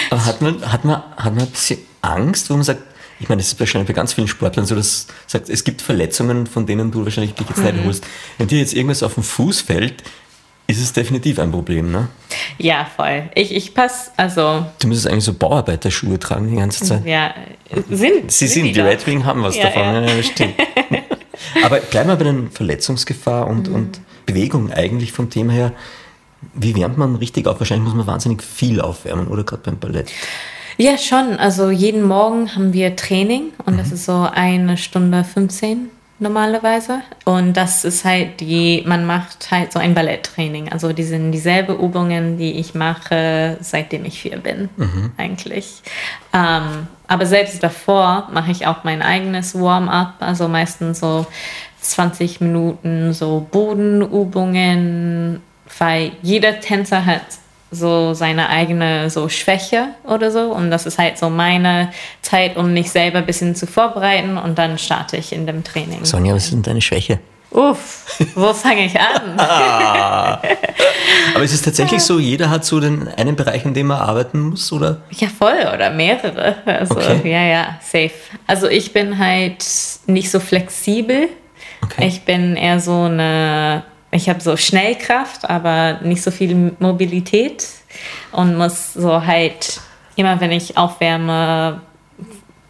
Aber hat man, hat man, hat man ein bisschen Angst, wo man sagt, ich meine, das ist wahrscheinlich bei ganz vielen Sportlern so, dass sagt, es gibt Verletzungen, von denen du wahrscheinlich dich jetzt nicht erholst. Wenn dir jetzt irgendwas auf den Fuß fällt, ist es definitiv ein Problem, ne? ja, voll. Ich, ich passe, also, Du müsstest eigentlich so Bauarbeiterschuhe tragen die ganze Zeit. ja, sind. Sie sind, die. Red Wing haben was Ja, davon, ja. stimmt. Aber bleiben wir bei den Verletzungsgefahr und, Mhm. und Bewegung eigentlich vom Thema her. Wie wärmt man richtig auf? Wahrscheinlich muss man wahnsinnig viel aufwärmen, oder gerade beim Ballett. Ja, schon. Also jeden Morgen haben wir Training und das ist so eine Stunde 15 normalerweise. Und das ist halt die, man macht halt so ein Balletttraining. Also die sind dieselbe Übungen, die ich mache, seitdem ich vier bin, eigentlich. Ähm, aber selbst davor mache ich auch mein eigenes Warm-up, also meistens so 20 Minuten so Bodenübungen, weil jeder Tänzer hat so seine eigene so Schwäche oder so und das ist halt so meine Zeit, um mich selber ein bisschen zu vorbereiten und dann starte ich in dem Training. Sonja, was ist denn deine Schwäche? Uff, wo fange ich an? Aber ist es tatsächlich so, jeder hat so den einen Bereich, in dem er arbeiten muss, oder? Ja, voll oder mehrere. Also, Okay. ja, ja, safe. Also ich bin halt nicht so flexibel. Okay. Ich bin eher so eine, ich habe so Schnellkraft, aber nicht so viel Mobilität und muss so halt immer, wenn ich aufwärme,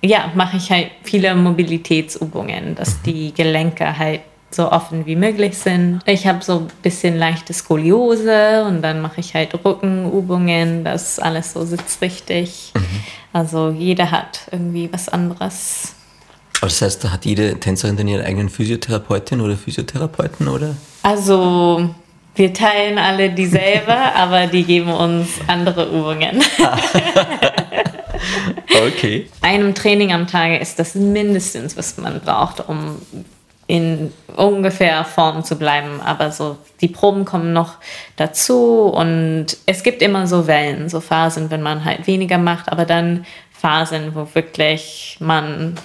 ja, mache ich halt viele Mobilitätsübungen, dass Mhm. die Gelenke halt so offen wie möglich sind. Ich habe so ein bisschen leichte Skoliose und dann mache ich halt Rückenübungen, dass alles so sitzt richtig. Mhm. Also jeder hat irgendwie was anderes. Aber das heißt, da hat jede Tänzerin dann ihren eigenen Physiotherapeutin oder Physiotherapeuten, oder? Also wir teilen alle dieselbe, aber die geben uns andere Übungen. Okay. einem Training am Tag ist das mindestens, was man braucht, um in ungefähr Form zu bleiben. Aber so die Proben kommen noch dazu und es gibt immer so Wellen, so Phasen, wenn man halt weniger macht, aber dann Phasen, wo wirklich man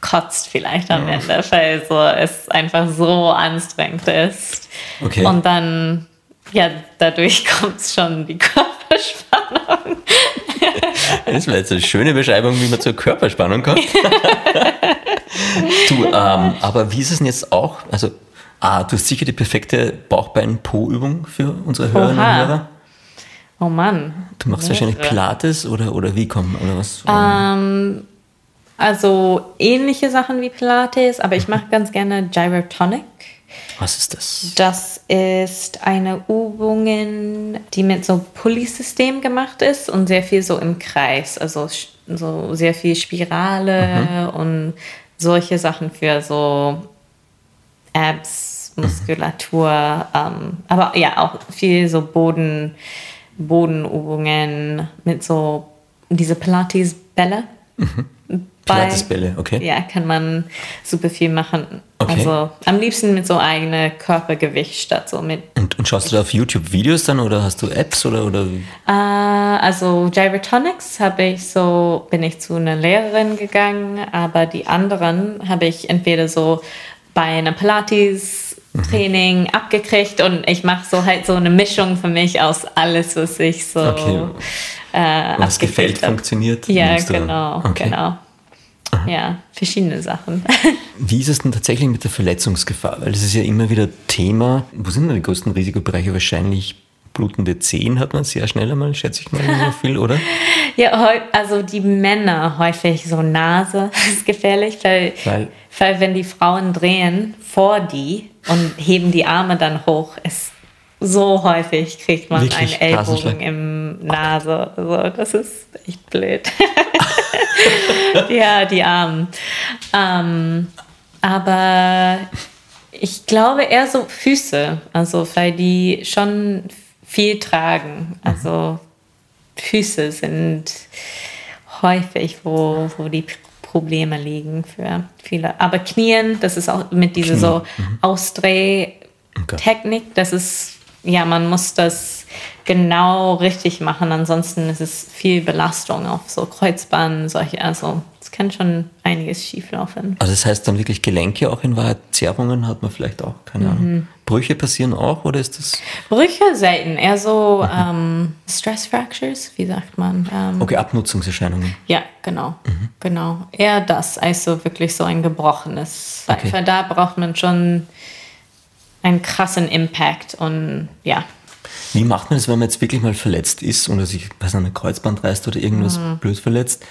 kotzt vielleicht am Ende, weil so es einfach so anstrengend ist. Okay. Und dann, ja, dadurch kommt schon die Körperspannung. Das war jetzt eine schöne Beschreibung, wie man zur Körperspannung kommt. du, ähm, aber wie ist es denn jetzt auch? Also, ah, du hast sicher die perfekte Bauchbein-Po-Übung für unsere Hörerinnen und. Hörer. Oh Mann. Du machst wahrscheinlich. Pilates oder, oder wie kommen oder was? Ähm, also ähnliche Sachen wie Pilates, aber ich mache ganz gerne Gyrotonic. was ist das? Das ist eine Übung, die mit so Pulley-System gemacht ist und sehr viel so im Kreis. Also so sehr viel Spirale und solche Sachen für so Abs, Muskulatur. Ähm, aber ja, auch viel so Boden, Bodenübungen mit so diese Pilates-Bälle. Bei- Pilatesbälle, okay. ja, kann man super viel machen. Okay. Also am liebsten mit so eigenem Körpergewicht statt so mit. Und, und schaust du da auf YouTube Videos dann oder hast du Apps oder, oder? Äh, also Gyrotonics habe ich so, bin ich zu einer Lehrerin gegangen, aber die anderen habe ich entweder so bei einer Pilates Training abgekriegt und ich mache so halt so eine Mischung für mich aus alles, was ich so Okay. äh, was gefällt, hab. funktioniert? Ja, genau, Okay. genau. Ja, verschiedene Sachen. Wie ist es denn tatsächlich mit der Verletzungsgefahr? Weil das ist ja immer wieder Thema. Wo sind denn die größten Risikobereiche? Wahrscheinlich blutende Zehen hat man sehr schnell einmal, schätze ich mal, so viel, oder? Ja, also die Männer häufig so Nase ist gefährlich, weil, Weil- weil, wenn die Frauen drehen vor die und heben die Arme dann hoch, ist so häufig kriegt man Wirklich? einen? Ellbogen im Nase. Also das ist echt blöd. ja, die Armen. Ähm, aber ich glaube eher so Füße, also weil die schon viel tragen. Also Füße sind häufig, wo, wo die Probleme liegen für viele. Aber Knien, das ist auch mit dieser so Ausdrehtechnik, das ist, ja, man muss das genau richtig machen, ansonsten ist es viel Belastung auf so Kreuzbahnen, solche, also es kann schon einiges schieflaufen. Also das heißt dann wirklich Gelenke auch in Wahrheit, Zerrungen hat man vielleicht auch, keine Mhm. Ahnung. Brüche passieren auch oder ist das... Brüche selten, eher so ähm, Stress Fractures, wie sagt man? Ähm, Okay, Abnutzungserscheinungen. Ja, genau. Genau. Eher das, als so wirklich so ein gebrochenes. Okay. Da braucht man schon einen krassen Impact und ja. Wie macht man das, wenn man jetzt wirklich mal verletzt ist oder sich weiß nicht, ein Kreuzband reißt oder irgendwas Mhm. blöd verletzt?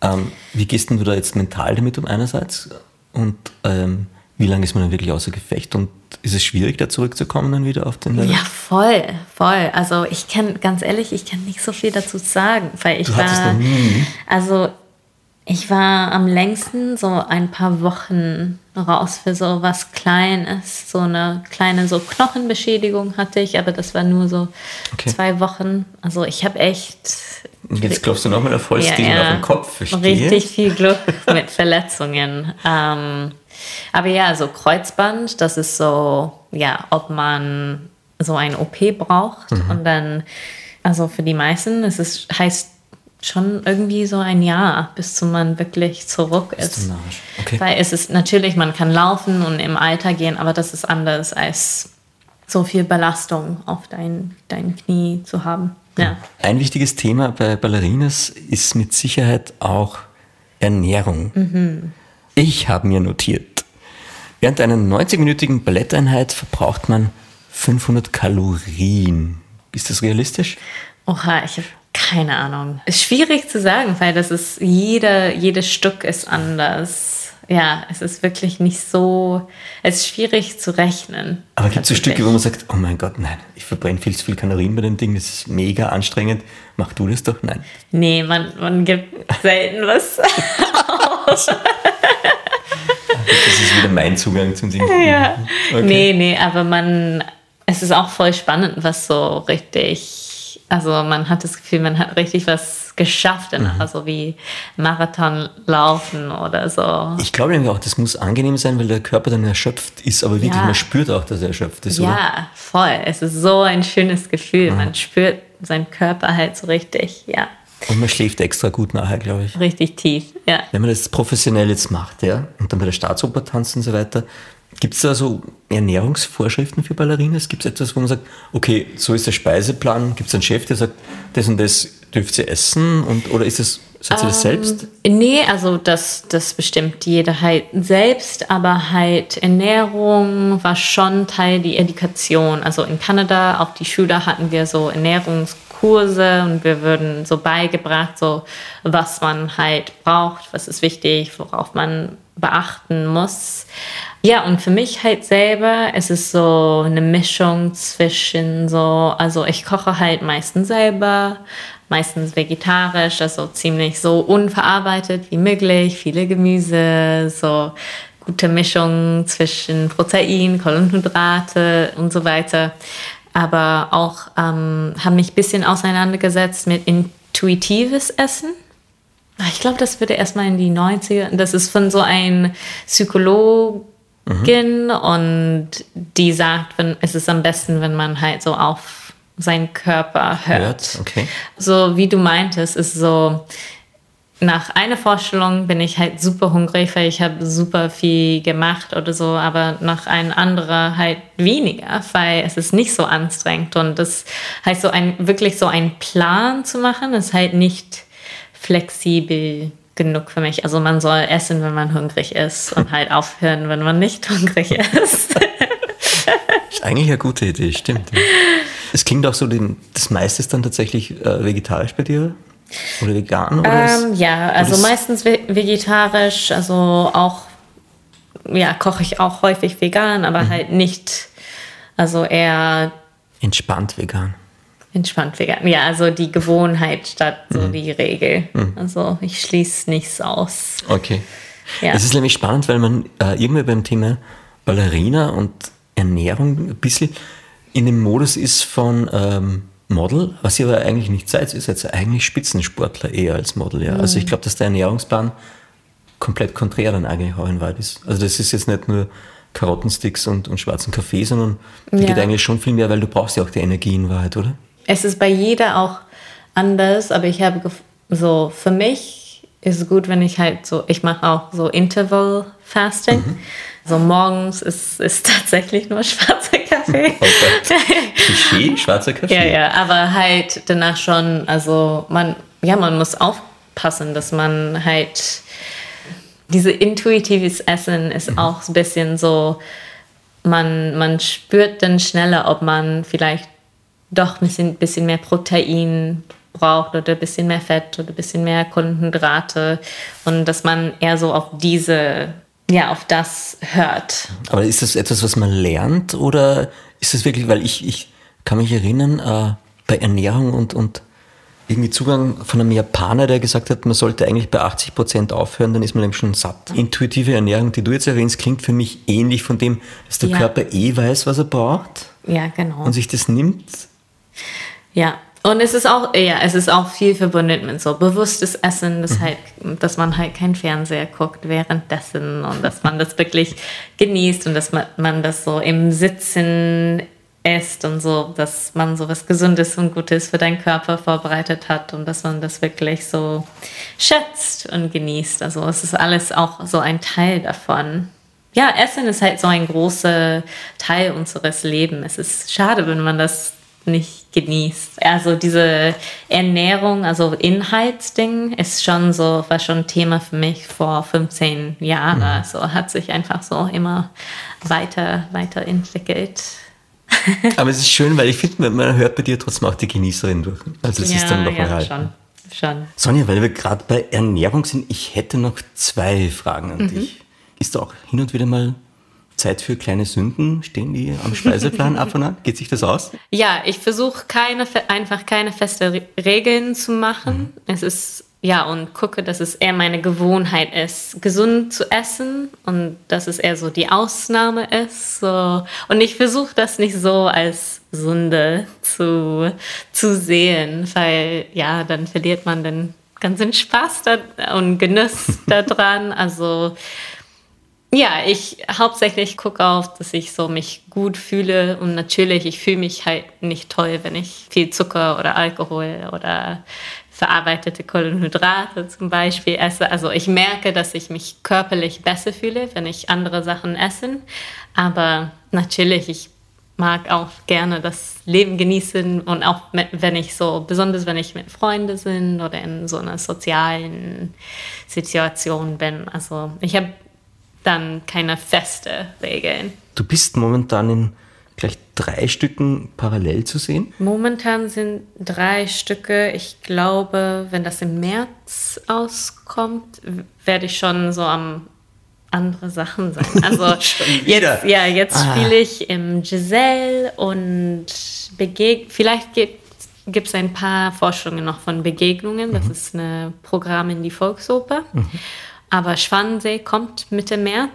Ähm, wie gehst denn du da jetzt mental damit um einerseits? Und ähm, wie lange ist man dann wirklich außer Gefecht? Und ist es schwierig, da zurückzukommen dann wieder auf den Level? Ja, voll, voll. Also ich kann, ganz ehrlich, ich kann nicht so viel dazu sagen, weil ich Du war, also ich war am längsten so ein paar Wochen raus für so was Kleines. So eine kleine so Knochenbeschädigung hatte ich, aber das war nur so Okay. zwei Wochen. Also ich habe echt jetzt klopfst du nochmal auf Vollstil auf den Kopf. Verstehe. Richtig viel Glück mit Verletzungen. Ähm, aber ja, so Kreuzband, das ist so, ja, ob man so ein OP braucht. Mhm. Und dann, also für die meisten, es ist, heißt schon irgendwie so ein Jahr, bis man wirklich zurück ist. Okay. Weil es ist natürlich, man kann laufen und im Alter gehen, aber das ist anders als so viel Belastung auf dein, dein Knie zu haben. Ja. Ein wichtiges Thema bei Ballerinas ist mit Sicherheit auch Ernährung. Mhm. Ich habe mir notiert, während einer 90-minütigen Balletteinheit verbraucht man 500 Kalorien. Ist das realistisch? Oha, ich habe Keine Ahnung. Ist schwierig zu sagen, weil das ist, jeder, jedes Stück ist anders. Ja, es ist wirklich nicht so, es ist schwierig zu rechnen. Aber gibt es so Stücke, wo man sagt, oh mein Gott, nein, ich verbrenne viel zu viel Kalorien bei dem Ding, das ist mega anstrengend. Mach du das doch? Nein. Nee, man, man gibt selten was aus. Das ist wieder mein Zugang zum Ding. Ja. Okay. Nee, nee, aber man, es ist auch voll spannend, was so richtig, also man hat das Gefühl, man hat richtig was geschafft, mhm. also wie Marathon laufen oder so. Ich glaube nämlich auch, das muss angenehm sein, weil der Körper dann erschöpft ist, aber wirklich, ja. man spürt auch, dass er erschöpft ist. Ja, oder? voll. Es ist so ein schönes Gefühl. Mhm. Man spürt seinen Körper halt so richtig, ja. Und man schläft extra gut nachher, glaube ich. Richtig tief, ja. Wenn man das professionell jetzt macht, ja, und dann bei der Staatsoper tanzt und so weiter, gibt es da so Ernährungsvorschriften für Ballerinas? Gibt es etwas, wo man sagt, okay, so ist der Speiseplan, gibt es einen Chef, der sagt, das und das dürft ihr essen? Und, oder ist es, sagt ihr das ähm, selbst? Nee, also das, das bestimmt jeder halt selbst, aber halt Ernährung war schon Teil der Education. Also in Kanada auf die Schule hatten wir so Ernährungs Kurse und wir würden so beigebracht, so was man halt braucht, was ist wichtig, worauf man beachten muss. Ja, und für mich halt selber, es ist so eine Mischung zwischen so, also ich koche halt meistens selber, meistens vegetarisch, also ziemlich so unverarbeitet wie möglich, viele Gemüse, so gute Mischung zwischen Protein, Kohlenhydrate und so weiter aber auch ähm, habe mich ein bisschen auseinandergesetzt mit intuitives Essen. Ich glaube, das würde erstmal in die 90er. Das ist von so einem Psychologin mhm. und die sagt, wenn, es ist am besten, wenn man halt so auf seinen Körper hört. hört. Okay. So wie du meintest, ist so, nach einer Vorstellung bin ich halt super hungrig, weil ich habe super viel gemacht oder so, aber nach einer anderen halt weniger, weil es ist nicht so anstrengend und das heißt so ein wirklich so einen Plan zu machen, ist halt nicht flexibel genug für mich. Also man soll essen, wenn man hungrig ist und halt aufhören, wenn man nicht hungrig ist. ist eigentlich eine gute Idee, stimmt. Es klingt auch so, das meiste ist dann tatsächlich äh, vegetarisch bei dir. Oder vegan? Oder ähm, ja, also meistens vegetarisch, also auch, ja, koche ich auch häufig vegan, aber mhm. halt nicht, also eher. Entspannt vegan. Entspannt vegan. Ja, also die Gewohnheit statt so mhm. die Regel. Mhm. Also ich schließe nichts aus. Okay. Ja. Es ist nämlich spannend, weil man äh, irgendwie beim Thema Ballerina und Ernährung ein bisschen in dem Modus ist von ähm, Model, was ihr aber eigentlich nicht seid, ihr seid eigentlich Spitzensportler eher als Model. Ja. Mhm. Also ich mhm. glaube, dass der Ernährungsplan komplett konträr dann eigentlich auch in Wahrheit ist. Also das ist jetzt nicht nur Karottensticks und, und schwarzen Kaffee, sondern ja. geht eigentlich schon viel mehr, weil du brauchst ja auch die Energie in Wahrheit, oder? Es ist bei jeder auch anders, aber ich habe so, für mich ist es gut, wenn ich halt so, ich mache auch so Interval Fasting. Mhm. So morgens ist, ist tatsächlich nur schwarzer Kaffee. Klischee, schwarzer Kaffee. Ja, ja, aber halt danach schon, also man, ja, man muss aufpassen, dass man halt diese intuitives Essen ist mhm. auch ein bisschen so, man, man spürt dann schneller, ob man vielleicht doch ein bisschen, bisschen mehr Protein braucht oder ein bisschen mehr Fett oder ein bisschen mehr Kohlenhydrate und dass man eher so auf diese ja, auf das hört. Aber ist das etwas, was man lernt oder ist das wirklich, weil ich, ich kann mich erinnern, äh, bei Ernährung und, und irgendwie Zugang von einem Japaner, der gesagt hat, man sollte eigentlich bei 80 Prozent aufhören, dann ist man nämlich schon satt. Intuitive Ernährung, die du jetzt erwähnst, klingt für mich ähnlich von dem, dass der ja. Körper eh weiß, was er braucht. Ja, genau. Und sich das nimmt. Ja, und es ist auch, ja, es ist auch viel verbunden mit so bewusstes Essen, dass, mhm. halt, dass man halt kein Fernseher guckt währenddessen und dass man das wirklich genießt und dass man, man das so im Sitzen isst und so, dass man so was Gesundes und Gutes für deinen Körper vorbereitet hat und dass man das wirklich so schätzt und genießt. Also es ist alles auch so ein Teil davon. Ja, Essen ist halt so ein großer Teil unseres Lebens. Es ist schade, wenn man das nicht genießt. Also diese Ernährung, also Inhaltsding ist schon so, war schon Thema für mich vor 15 Jahren. Mhm. So hat sich einfach so immer weiter, weiterentwickelt. Aber es ist schön, weil ich finde, man hört bei dir trotzdem auch die Genießerin durch. Also es ja, ist dann noch ja, mal schon, schon. Sonja, weil wir gerade bei Ernährung sind, ich hätte noch zwei Fragen an dich. Ist da auch hin und wieder mal Zeit für kleine Sünden? Stehen die am Speiseplan ab und an? Geht sich das aus? Ja, ich versuche keine, einfach keine feste Re Regeln zu machen. Es ist, ja, und gucke, dass es eher meine Gewohnheit ist, gesund zu essen und dass es eher so die Ausnahme ist. So. Und ich versuche das nicht so als Sünde zu, zu sehen, weil, ja, dann verliert man den ganzen Spaß da und Genuss daran. Also, ja, ich hauptsächlich gucke auf, dass ich so mich gut fühle und natürlich, ich fühle mich halt nicht toll, wenn ich viel Zucker oder Alkohol oder verarbeitete Kohlenhydrate zum Beispiel esse. Also ich merke, dass ich mich körperlich besser fühle, wenn ich andere Sachen esse. Aber natürlich, ich mag auch gerne das Leben genießen und auch wenn ich so, besonders wenn ich mit Freunden bin oder in so einer sozialen Situation bin. Also ich habe dann keine feste Regeln. Du bist momentan in gleich drei Stücken parallel zu sehen. Momentan sind drei Stücke. Ich glaube, wenn das im März auskommt, werde ich schon so am andere Sachen sein. Also jetzt, ja, jetzt Ah. spiele ich im Giselle und begeg vielleicht gibt es ein paar Forschungen noch von Begegnungen. Das ist ein Programm in die Volksoper. Aber Schwanensee kommt Mitte März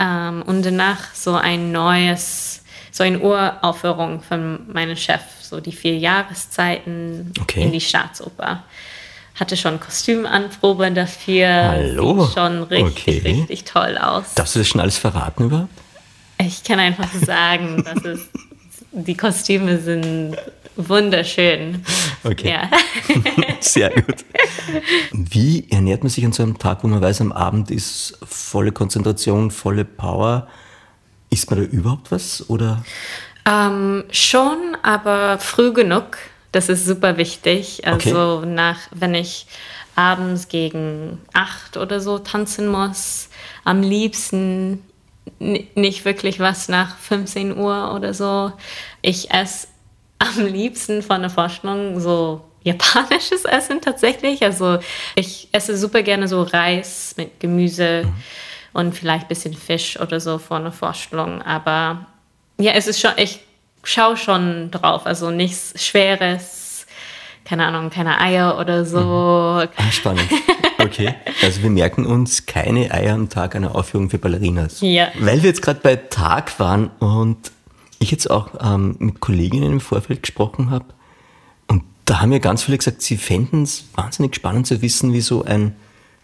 ähm, und danach so ein neues, so eine Uraufführung von meinem Chef, so die vier Jahreszeiten Okay. in die Staatsoper. Hatte schon Kostümanprobe dafür. Hallo? Sieht schon richtig, Okay. richtig toll aus. Darfst du das schon alles verraten überhaupt? Ich kann einfach sagen, dass es, die Kostüme sind wunderschön. Okay. Ja. Sehr gut. Wie ernährt man sich an so einem Tag, wo man weiß, am Abend ist volle Konzentration, volle Power? Isst man da überhaupt was? Oder? Ähm, schon, aber früh genug. Das ist super wichtig. Also nach, wenn ich abends gegen acht oder so tanzen muss, am liebsten nicht wirklich was nach 15 Uhr oder so. Ich esse am liebsten von der Vorstellung so japanisches Essen tatsächlich. Also ich esse super gerne so Reis mit Gemüse und vielleicht ein bisschen Fisch oder so vor einer Vorstellung. Aber ja, es ist schon, ich schaue schon drauf. Also nichts Schweres, keine Ahnung, keine Eier oder so. Ah, spannend. Okay. Also wir merken uns keine Eier am Tag einer Aufführung für Ballerinas. Ja. Weil wir jetzt gerade bei Tag waren und ich jetzt auch ähm, mit Kolleginnen im Vorfeld gesprochen habe. Und da haben ja ganz viele gesagt, sie fänden es wahnsinnig spannend zu wissen, wie so ein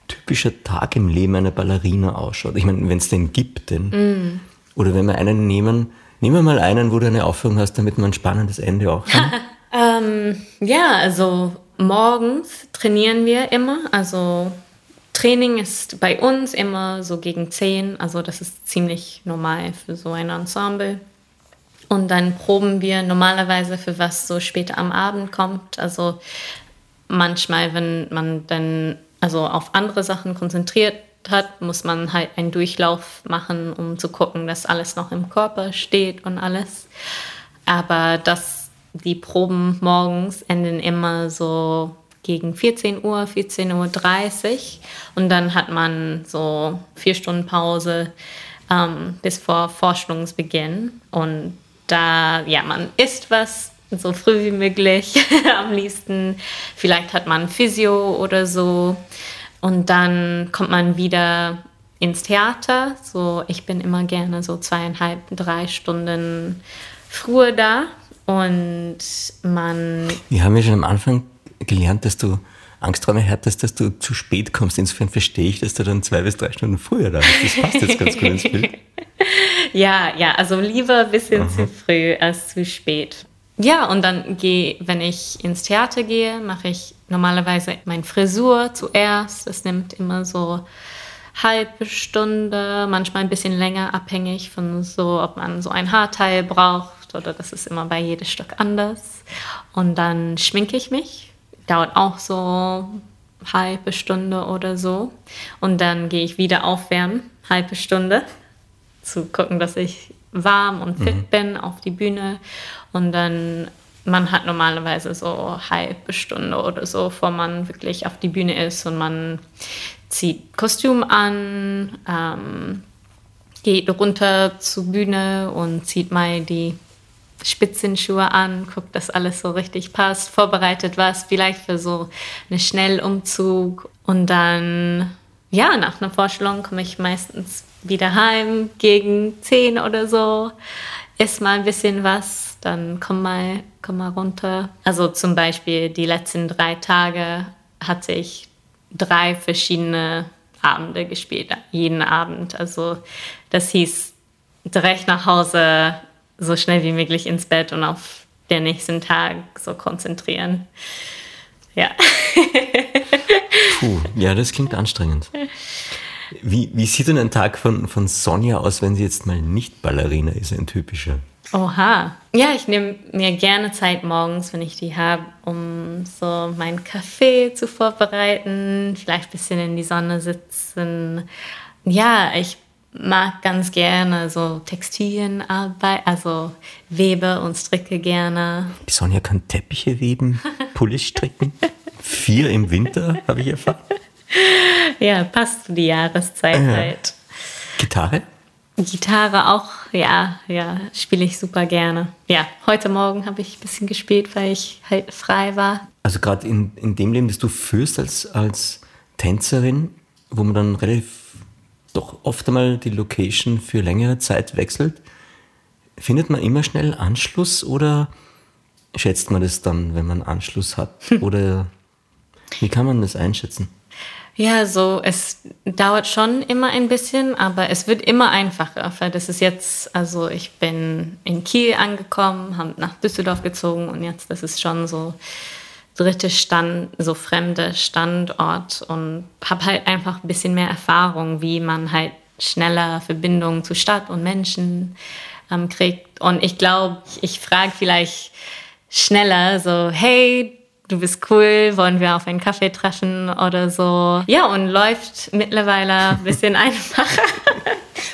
typischer Tag im Leben einer Ballerina ausschaut. Ich meine, wenn es den gibt, denn. Oder wenn wir einen nehmen, nehmen wir mal einen, wo du eine Aufführung hast, damit wir ein spannendes Ende auch haben. Ähm, ja, also morgens trainieren wir immer. Also Training ist bei uns immer so gegen 10. Also das ist ziemlich normal für so ein Ensemble. Und dann proben wir normalerweise für was so später am Abend kommt. Also manchmal, wenn man dann also auf andere Sachen konzentriert hat, muss man halt einen Durchlauf machen, um zu gucken, dass alles noch im Körper steht und alles. Aber das, die Proben morgens enden immer so gegen 14 Uhr, 14.30 Uhr. Und dann hat man so vier Stunden Pause ähm, bis vor Forschungsbeginn. Und da, ja, man isst was so früh wie möglich am liebsten. Vielleicht hat man Physio oder so. Und dann kommt man wieder ins Theater. So, ich bin immer gerne so zweieinhalb, drei Stunden früher da. Und man Wir haben ja schon am Anfang gelernt, dass du Angstträume hattest, dass du zu spät kommst. Insofern verstehe ich, dass du dann zwei bis drei Stunden früher da bist. Das passt jetzt ganz gut ins Bild. Ja, ja, also lieber ein bisschen zu früh als zu spät. Ja, und dann gehe, wenn ich ins Theater gehe, mache ich normalerweise meine Frisur zuerst. Das nimmt immer so halbe Stunde, manchmal ein bisschen länger, abhängig von so, ob man so ein Haarteil braucht oder das ist immer bei jedem Stück anders. Und dann schminke ich mich, dauert auch so halbe Stunde oder so. Und dann gehe ich wieder aufwärmen, halbe Stunde zu gucken, dass ich warm und fit mhm. bin auf die Bühne. Und dann, man hat normalerweise so halbe Stunde oder so, bevor man wirklich auf die Bühne ist und man zieht Kostüm an, ähm, geht runter zur Bühne und zieht mal die Spitzenschuhe an, guckt, dass alles so richtig passt, vorbereitet was, vielleicht für so einen Schnellumzug. Und dann, ja, nach einer Vorstellung komme ich meistens wieder heim gegen 10 oder so, esse mal ein bisschen was, dann komm mal, komm mal runter. Also zum Beispiel die letzten drei Tage hatte ich drei verschiedene Abende gespielt, jeden Abend. Also das hieß direkt nach Hause, so schnell wie möglich ins Bett und auf den nächsten Tag so konzentrieren. Ja. Puh, ja, das klingt anstrengend. Wie, wie sieht denn ein Tag von, von Sonja aus, wenn sie jetzt mal nicht Ballerina ist, ein typischer? Oha. Ja, ich nehme mir gerne Zeit morgens, wenn ich die habe, um so meinen Kaffee zu vorbereiten, vielleicht ein bisschen in die Sonne sitzen. Ja, ich mag ganz gerne so Textilienarbeit, also webe und stricke gerne. Die Sonja kann Teppiche weben, Pullis stricken. Vier im Winter, habe ich erfahren. Ja, passt zu die Jahreszeit ja. halt. Gitarre? Gitarre auch, ja, ja, spiele ich super gerne. Ja, heute Morgen habe ich ein bisschen gespielt, weil ich halt frei war. Also gerade in, in dem Leben, das du führst als, als Tänzerin, wo man dann relativ doch oft einmal die Location für längere Zeit wechselt, findet man immer schnell Anschluss oder schätzt man das dann, wenn man Anschluss hat? Oder wie kann man das einschätzen? Ja, so, es dauert schon immer ein bisschen, aber es wird immer einfacher. Weil das ist jetzt, also ich bin in Kiel angekommen, habe nach Düsseldorf gezogen und jetzt, das ist schon so dritte Stand, so fremde Standort und habe halt einfach ein bisschen mehr Erfahrung, wie man halt schneller Verbindungen zu Stadt und Menschen ähm, kriegt. Und ich glaube, ich frage vielleicht schneller so, hey, du bist cool, wollen wir auf einen Kaffee treffen oder so. Ja, und läuft mittlerweile ein bisschen einfacher.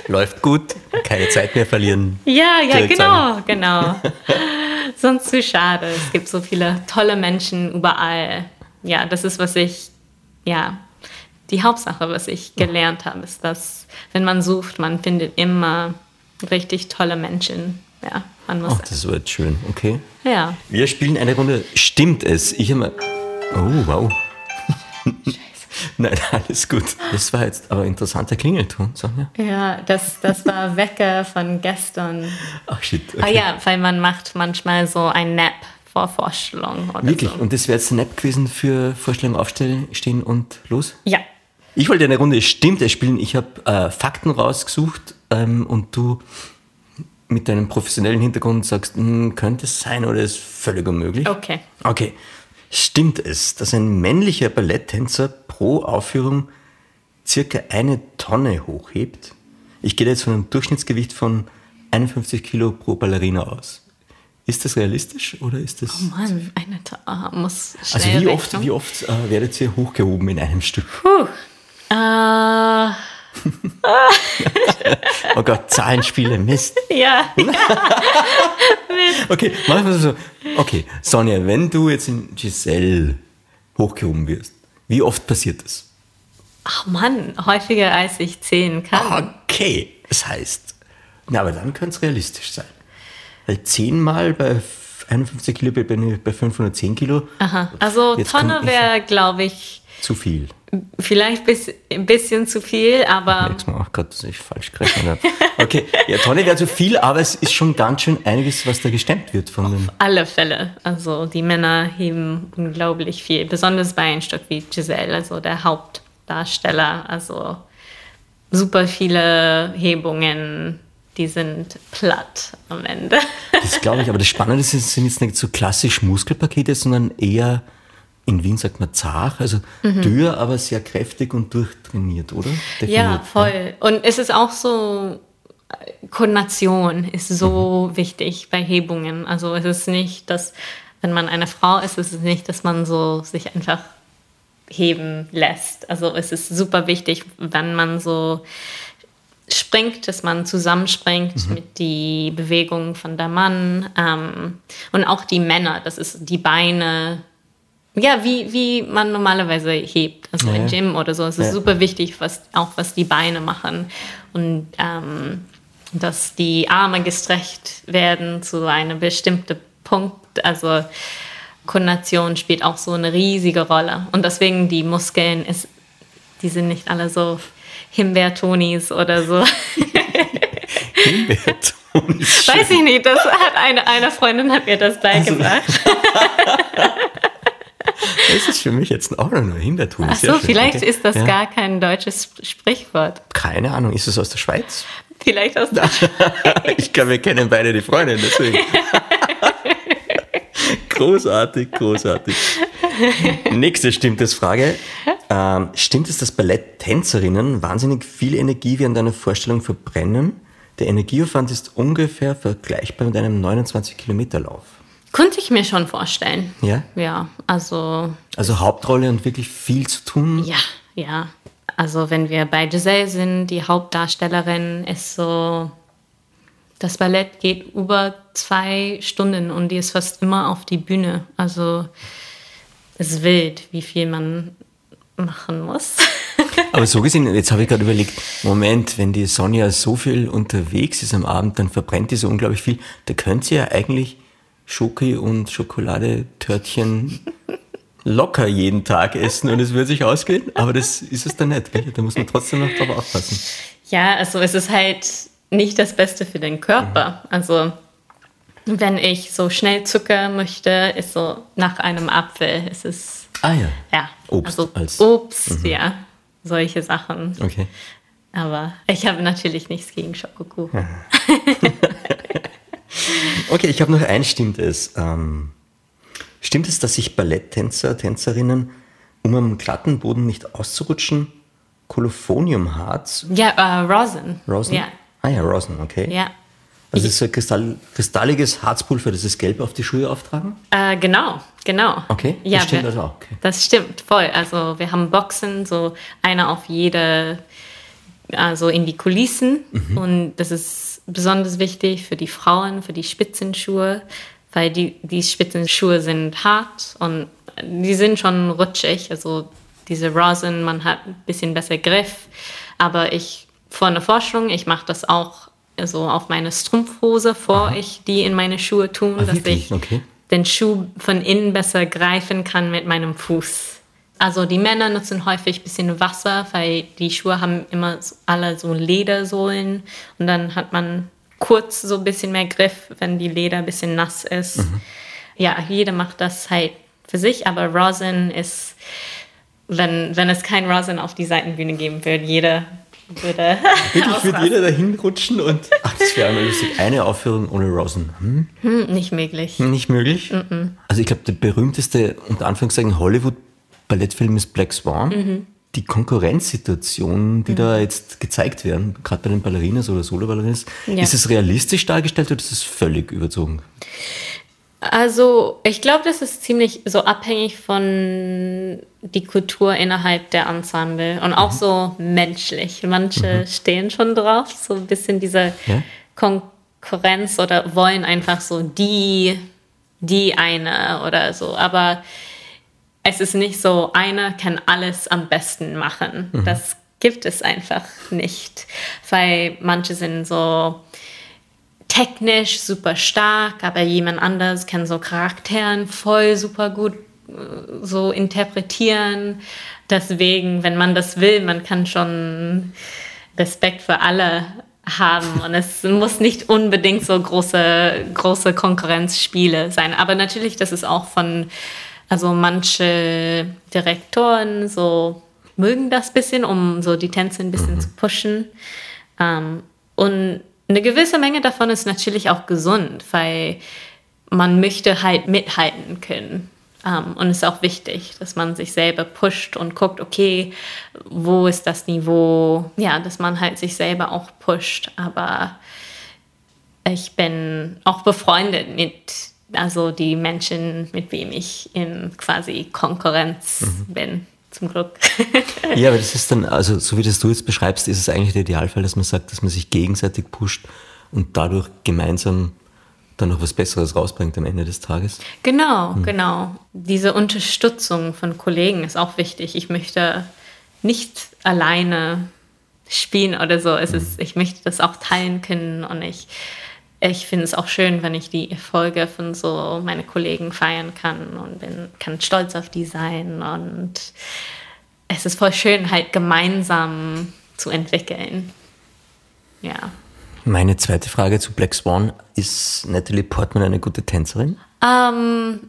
läuft gut, keine Zeit mehr verlieren. Ja, ja, genau, genau. Sonst zu schade. Es gibt so viele tolle Menschen überall. Ja, das ist, was ich, ja, die Hauptsache, was ich gelernt habe, ist, dass wenn man sucht, man findet immer richtig tolle Menschen. Ja. Man muss. Ach, das wird schön, okay. Ja. Wir spielen eine Runde Stimmt es? Ich habe Oh, wow. Scheiße. Nein, alles gut. Das war jetzt aber interessanter Klingelton, Sonja. Ja, das, das war Wecker von gestern. Ach shit. Okay. Ah ja, weil man macht manchmal so ein Nap vor Vorstellung. Oder Wirklich? So. Und das wäre jetzt ein Nap gewesen für Vorstellung aufstellen, stehen und los? Ja. Ich wollte eine Runde Stimmt es spielen. Ich habe äh, Fakten rausgesucht ähm, und du mit deinem professionellen Hintergrund sagst, hm, könnte es sein oder ist völlig unmöglich? Okay. Okay. Stimmt es, dass ein männlicher Balletttänzer pro Aufführung circa eine Tonne hochhebt? Ich gehe jetzt von einem Durchschnittsgewicht von 51 Kilo pro Ballerina aus. Ist das realistisch oder ist das? Oh Mann, eine Tonne ah, muss Also wie oft, wie oft äh, werdet ihr hochgehoben in einem Stück? Puh. Äh oh Gott, Zahlenspiele, Mist. Ja. okay, machen wir so. Okay, Sonja, wenn du jetzt in Giselle hochgehoben wirst, wie oft passiert das? Ach Mann, häufiger als ich zählen kann. Okay, das heißt, na, aber dann könnte es realistisch sein. Weil zehnmal bei 51 Kilo bei 510 Kilo. Aha, also Tonne wäre, glaube ich, zu viel. Vielleicht bis, ein bisschen zu viel, aber. Nächstes Mal, ach Gott, dass ich falsch gerechnet. Okay, ja, Tonne wäre zu viel, aber es ist schon ganz schön einiges, was da gestemmt wird von den. Auf alle Fälle. Also die Männer heben unglaublich viel, besonders bei einem Stück wie Giselle, also der Hauptdarsteller. Also super viele Hebungen, die sind platt am Ende. Das glaube ich, aber das Spannende ist, sind jetzt nicht so klassisch Muskelpakete, sondern eher in Wien sagt man zart, also mhm. dürr, aber sehr kräftig und durchtrainiert, oder? Definiert, ja, voll. Ja. Und es ist auch so, Koordination ist so mhm. wichtig bei Hebungen. Also es ist nicht, dass, wenn man eine Frau ist, ist es nicht, dass man so sich einfach heben lässt. Also es ist super wichtig, wenn man so springt, dass man zusammenspringt mit die Bewegung von der Mann ähm, und auch die Männer, das ist die Beine, ja, wie, wie man normalerweise hebt, also Ja, im. Gym oder so. Es ist Ja. super wichtig, was, auch was die Beine machen und ähm, dass die Arme gestreckt werden zu einem bestimmten Punkt, also Koordination spielt auch so eine riesige Rolle und deswegen die Muskeln ist, die sind nicht alle so Himbeertonis oder so. Weiß ich nicht, das hat eine, eine Freundin hat mir das beigebracht. Das ist für mich jetzt auch noch ein Himbeertun. Ach so, schön. vielleicht Okay. ist das Ja. gar kein deutsches Sprichwort. Keine Ahnung, ist es aus der Schweiz? Vielleicht aus der ich glaube, wir kennen beide die Freundin, deswegen. großartig, großartig. Nächste stimmt es Frage. Ähm, stimmt es, dass Balletttänzerinnen wahnsinnig viel Energie während einer Vorstellung verbrennen? Der Energieaufwand ist ungefähr vergleichbar mit einem 29-Kilometer-Lauf. Könnte ich mir schon vorstellen. Ja? Ja, also Also Hauptrolle und wirklich viel zu tun. ja, ja. Also wenn wir bei Giselle sind, die Hauptdarstellerin ist so, das Ballett geht über zwei Stunden und die ist fast immer auf die Bühne. Also es ist wild, wie viel man machen muss. Aber so gesehen, jetzt habe ich gerade überlegt, Moment, wenn die Sonja so viel unterwegs ist am Abend, dann verbrennt die so unglaublich viel. Da könnte sie ja eigentlich Schoki und Schokoladetörtchen locker jeden Tag essen und es würde sich ausgehen, aber das ist es dann nicht. Gell? Da muss man trotzdem noch drauf aufpassen. Ja, also es ist halt nicht das Beste für den Körper. Also wenn ich so schnell Zucker möchte, ist so nach einem Apfel. Es ist Ah ja. ja Obst also als- Obst, ja, solche Sachen. Okay. Aber ich habe natürlich nichts gegen Schokokuchen. Okay, ich habe noch ein, stimmt es. Ähm, stimmt es, dass sich Balletttänzer, Tänzerinnen, um am glatten Boden nicht auszurutschen, Kolophoniumharz, Ja, äh, Rosin. Rosin? Ja, Ah ja, Rosin, okay. ja. Das ist so ein Kristall, kristalliges Harzpulver, das ist gelb auf die Schuhe auftragen? Äh, genau, genau. Okay, das ja, stimmt wir, also auch, okay. Das stimmt, voll. Also wir haben Boxen, so einer auf jede, also in die Kulissen. Mhm. Und das ist besonders wichtig für die Frauen, für die Spitzenschuhe, weil die, die Spitzenschuhe sind hart und die sind schon rutschig. Also diese Rosin, man hat ein bisschen besser Griff. Aber ich, vor einer Forschung, ich mache das auch so auf meine Strumpfhose, vor ich die in meine Schuhe tun, Ah, dass ich Okay. den Schuh von innen besser greifen kann mit meinem Fuß. Also die Männer nutzen häufig ein bisschen Wasser, weil die Schuhe haben immer so- alle so Ledersohlen und dann hat man kurz so ein bisschen mehr Griff, wenn die Leder ein bisschen nass ist. Ja, jeder macht das halt für sich, aber Rosin ist, wenn, wenn es kein Rosin auf die Seitenbühne geben würde, jeder würde Wirklich wird jeder dahin rutschen und. Ach, das wäre lustig. Eine Aufführung ohne Rosin. Hm? Hm, nicht möglich. Nicht möglich? Also, ich glaube, der berühmteste, unter Anführungszeichen, Hollywood-Ballettfilm ist Black Swan. Mhm. Die Konkurrenzsituationen, die da jetzt gezeigt werden, gerade bei den Ballerinas oder Solo-Ballerinas, Ja. ist es realistisch dargestellt oder ist es völlig überzogen? Also, ich glaube, das ist ziemlich so abhängig von die Kultur innerhalb der Ensemble und auch so menschlich. Manche stehen schon drauf, so ein bisschen diese Ja? Konkurrenz oder wollen einfach so die, die eine oder so. Aber es ist nicht so, einer kann alles am besten machen. Das gibt es einfach nicht, weil manche sind so technisch super stark, aber jemand anders kann so Charakteren voll super gut äh, so interpretieren. Deswegen, wenn man das will, man kann schon Respekt für alle haben und es muss nicht unbedingt so große, große Konkurrenzspiele sein. Aber natürlich, das ist auch von, also manche Direktoren so mögen das bisschen, um so die Tänze ein bisschen zu pushen. Ähm, und eine gewisse Menge davon ist natürlich auch gesund, weil man möchte halt mithalten können. Ähm, und es ist auch wichtig, dass man sich selber pusht und guckt, okay, wo ist das Niveau? Ja, dass man halt sich selber auch pusht. Aber ich bin auch befreundet mit, also die Menschen, mit wem ich in quasi Konkurrenz bin. zum Glück. ja, aber das ist dann, also so wie das du jetzt beschreibst, ist es eigentlich der Idealfall, dass man sagt, dass man sich gegenseitig pusht und dadurch gemeinsam dann noch was Besseres rausbringt am Ende des Tages. Genau, hm. genau. Diese Unterstützung von Kollegen ist auch wichtig. Ich möchte nicht alleine spielen oder so. Es ist, ich möchte das auch teilen können und ich, ich finde es auch schön, wenn ich die Erfolge von so meinen Kollegen feiern kann und bin, kann stolz auf die sein und es ist voll schön, halt gemeinsam zu entwickeln. Ja. Meine zweite Frage zu Black Swan, ist Natalie Portman eine gute Tänzerin? Ähm,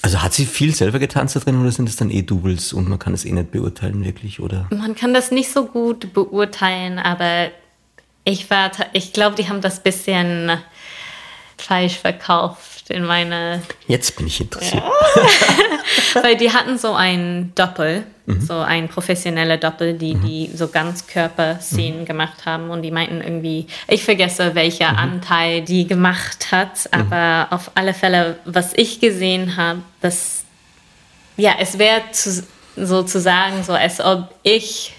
also hat sie viel selber getanzt da drin oder sind es dann eh Doubles und man kann es eh nicht beurteilen wirklich, oder? Man kann das nicht so gut beurteilen, aber ich war, ich glaube, die haben das bisschen falsch verkauft in meine. Jetzt bin ich interessiert. Ja. Weil die hatten so ein Doppel, mhm. so ein professioneller Doppel, die mhm. die so ganz Körperszenen mhm. gemacht haben und die meinten irgendwie, ich vergesse welcher mhm. Anteil die gemacht hat, mhm. aber auf alle Fälle, was ich gesehen habe, das ja, es wäre zu, so zu sagen, so als ob ich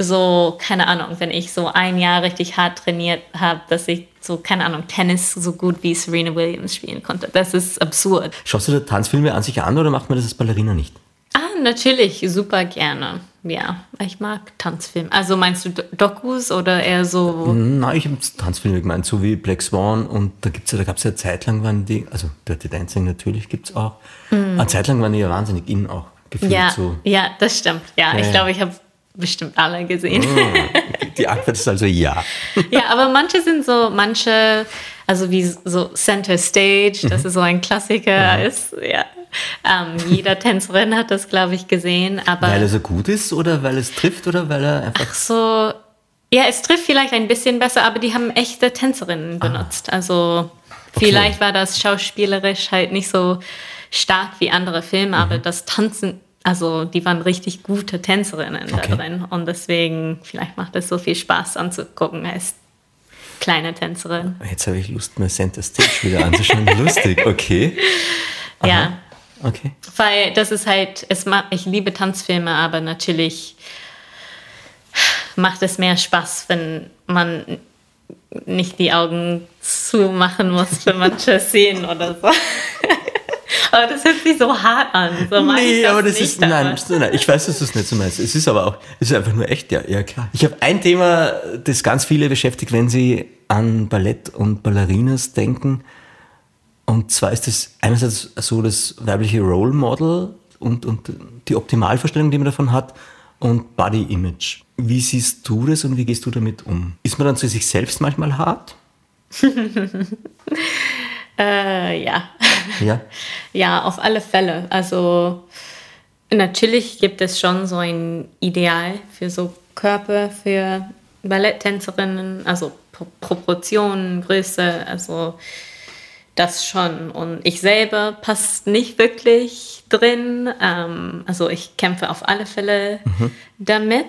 so, keine Ahnung, wenn ich so ein Jahr richtig hart trainiert habe, dass ich so, keine Ahnung, Tennis so gut wie Serena Williams spielen konnte. Das ist absurd. Schaust du da Tanzfilme an sich an oder macht man das als Ballerina nicht? Ah, natürlich, super gerne. Ja, ich mag Tanzfilme. Also meinst du Dokus oder eher so? Nein, ich habe Tanzfilme gemeint, so wie Black Swan und da gibt's ja, da gab es ja eine Zeit lang, waren die, also Dirty Dancing natürlich gibt es auch. Mhm. Eine Zeit lang waren die ja wahnsinnig innen auch gefühlt ja, so. Ja, das stimmt. Ja, ja ich glaube, ich habe bestimmt alle gesehen. Oh, die Antwort ist also ja. ja, aber manche sind so, manche, also wie so Center Stage, das mhm. ist so ein Klassiker mhm. ist, ja. Ähm, jeder Tänzerin hat das, glaube ich, gesehen. Aber weil er so gut ist oder weil es trifft oder weil er einfach. Ach so. Ja, es trifft vielleicht ein bisschen besser, aber die haben echte Tänzerinnen ah. benutzt. Ah. Also okay. vielleicht war das schauspielerisch halt nicht so stark wie andere Filme, mhm. aber das Tanzen also die waren richtig gute Tänzerinnen okay. da drin und deswegen vielleicht macht es so viel Spaß anzugucken als kleine Tänzerin. Jetzt habe ich Lust, mir Center Stage wieder anzuschauen. Lustig, okay. Aha. Ja. Okay. Weil das ist halt, es macht, ich liebe Tanzfilme, aber natürlich macht es mehr Spaß, wenn man nicht die Augen zumachen muss für manche Szenen oder so. Aber das hört sich so hart an. So nee, aber das ist, nein, nein, ich weiß, dass du es nicht so meinst. Es ist aber auch, es ist einfach nur echt, ja, ja klar. Ich habe ein Thema, das ganz viele beschäftigt, wenn sie an Ballett und Ballerinas denken. Und zwar ist es einerseits so das weibliche Role Model und, und die Optimalvorstellung, die man davon hat, und Body Image. Wie siehst du das und wie gehst du damit um? Ist man dann zu sich selbst manchmal hart? Äh, ja. Ja? ja, auf alle Fälle. Also natürlich gibt es schon so ein Ideal für so Körper, für Balletttänzerinnen, also Proportionen, Größe, also das schon. Und ich selber passt nicht wirklich drin. Ähm, also ich kämpfe auf alle Fälle mhm. damit.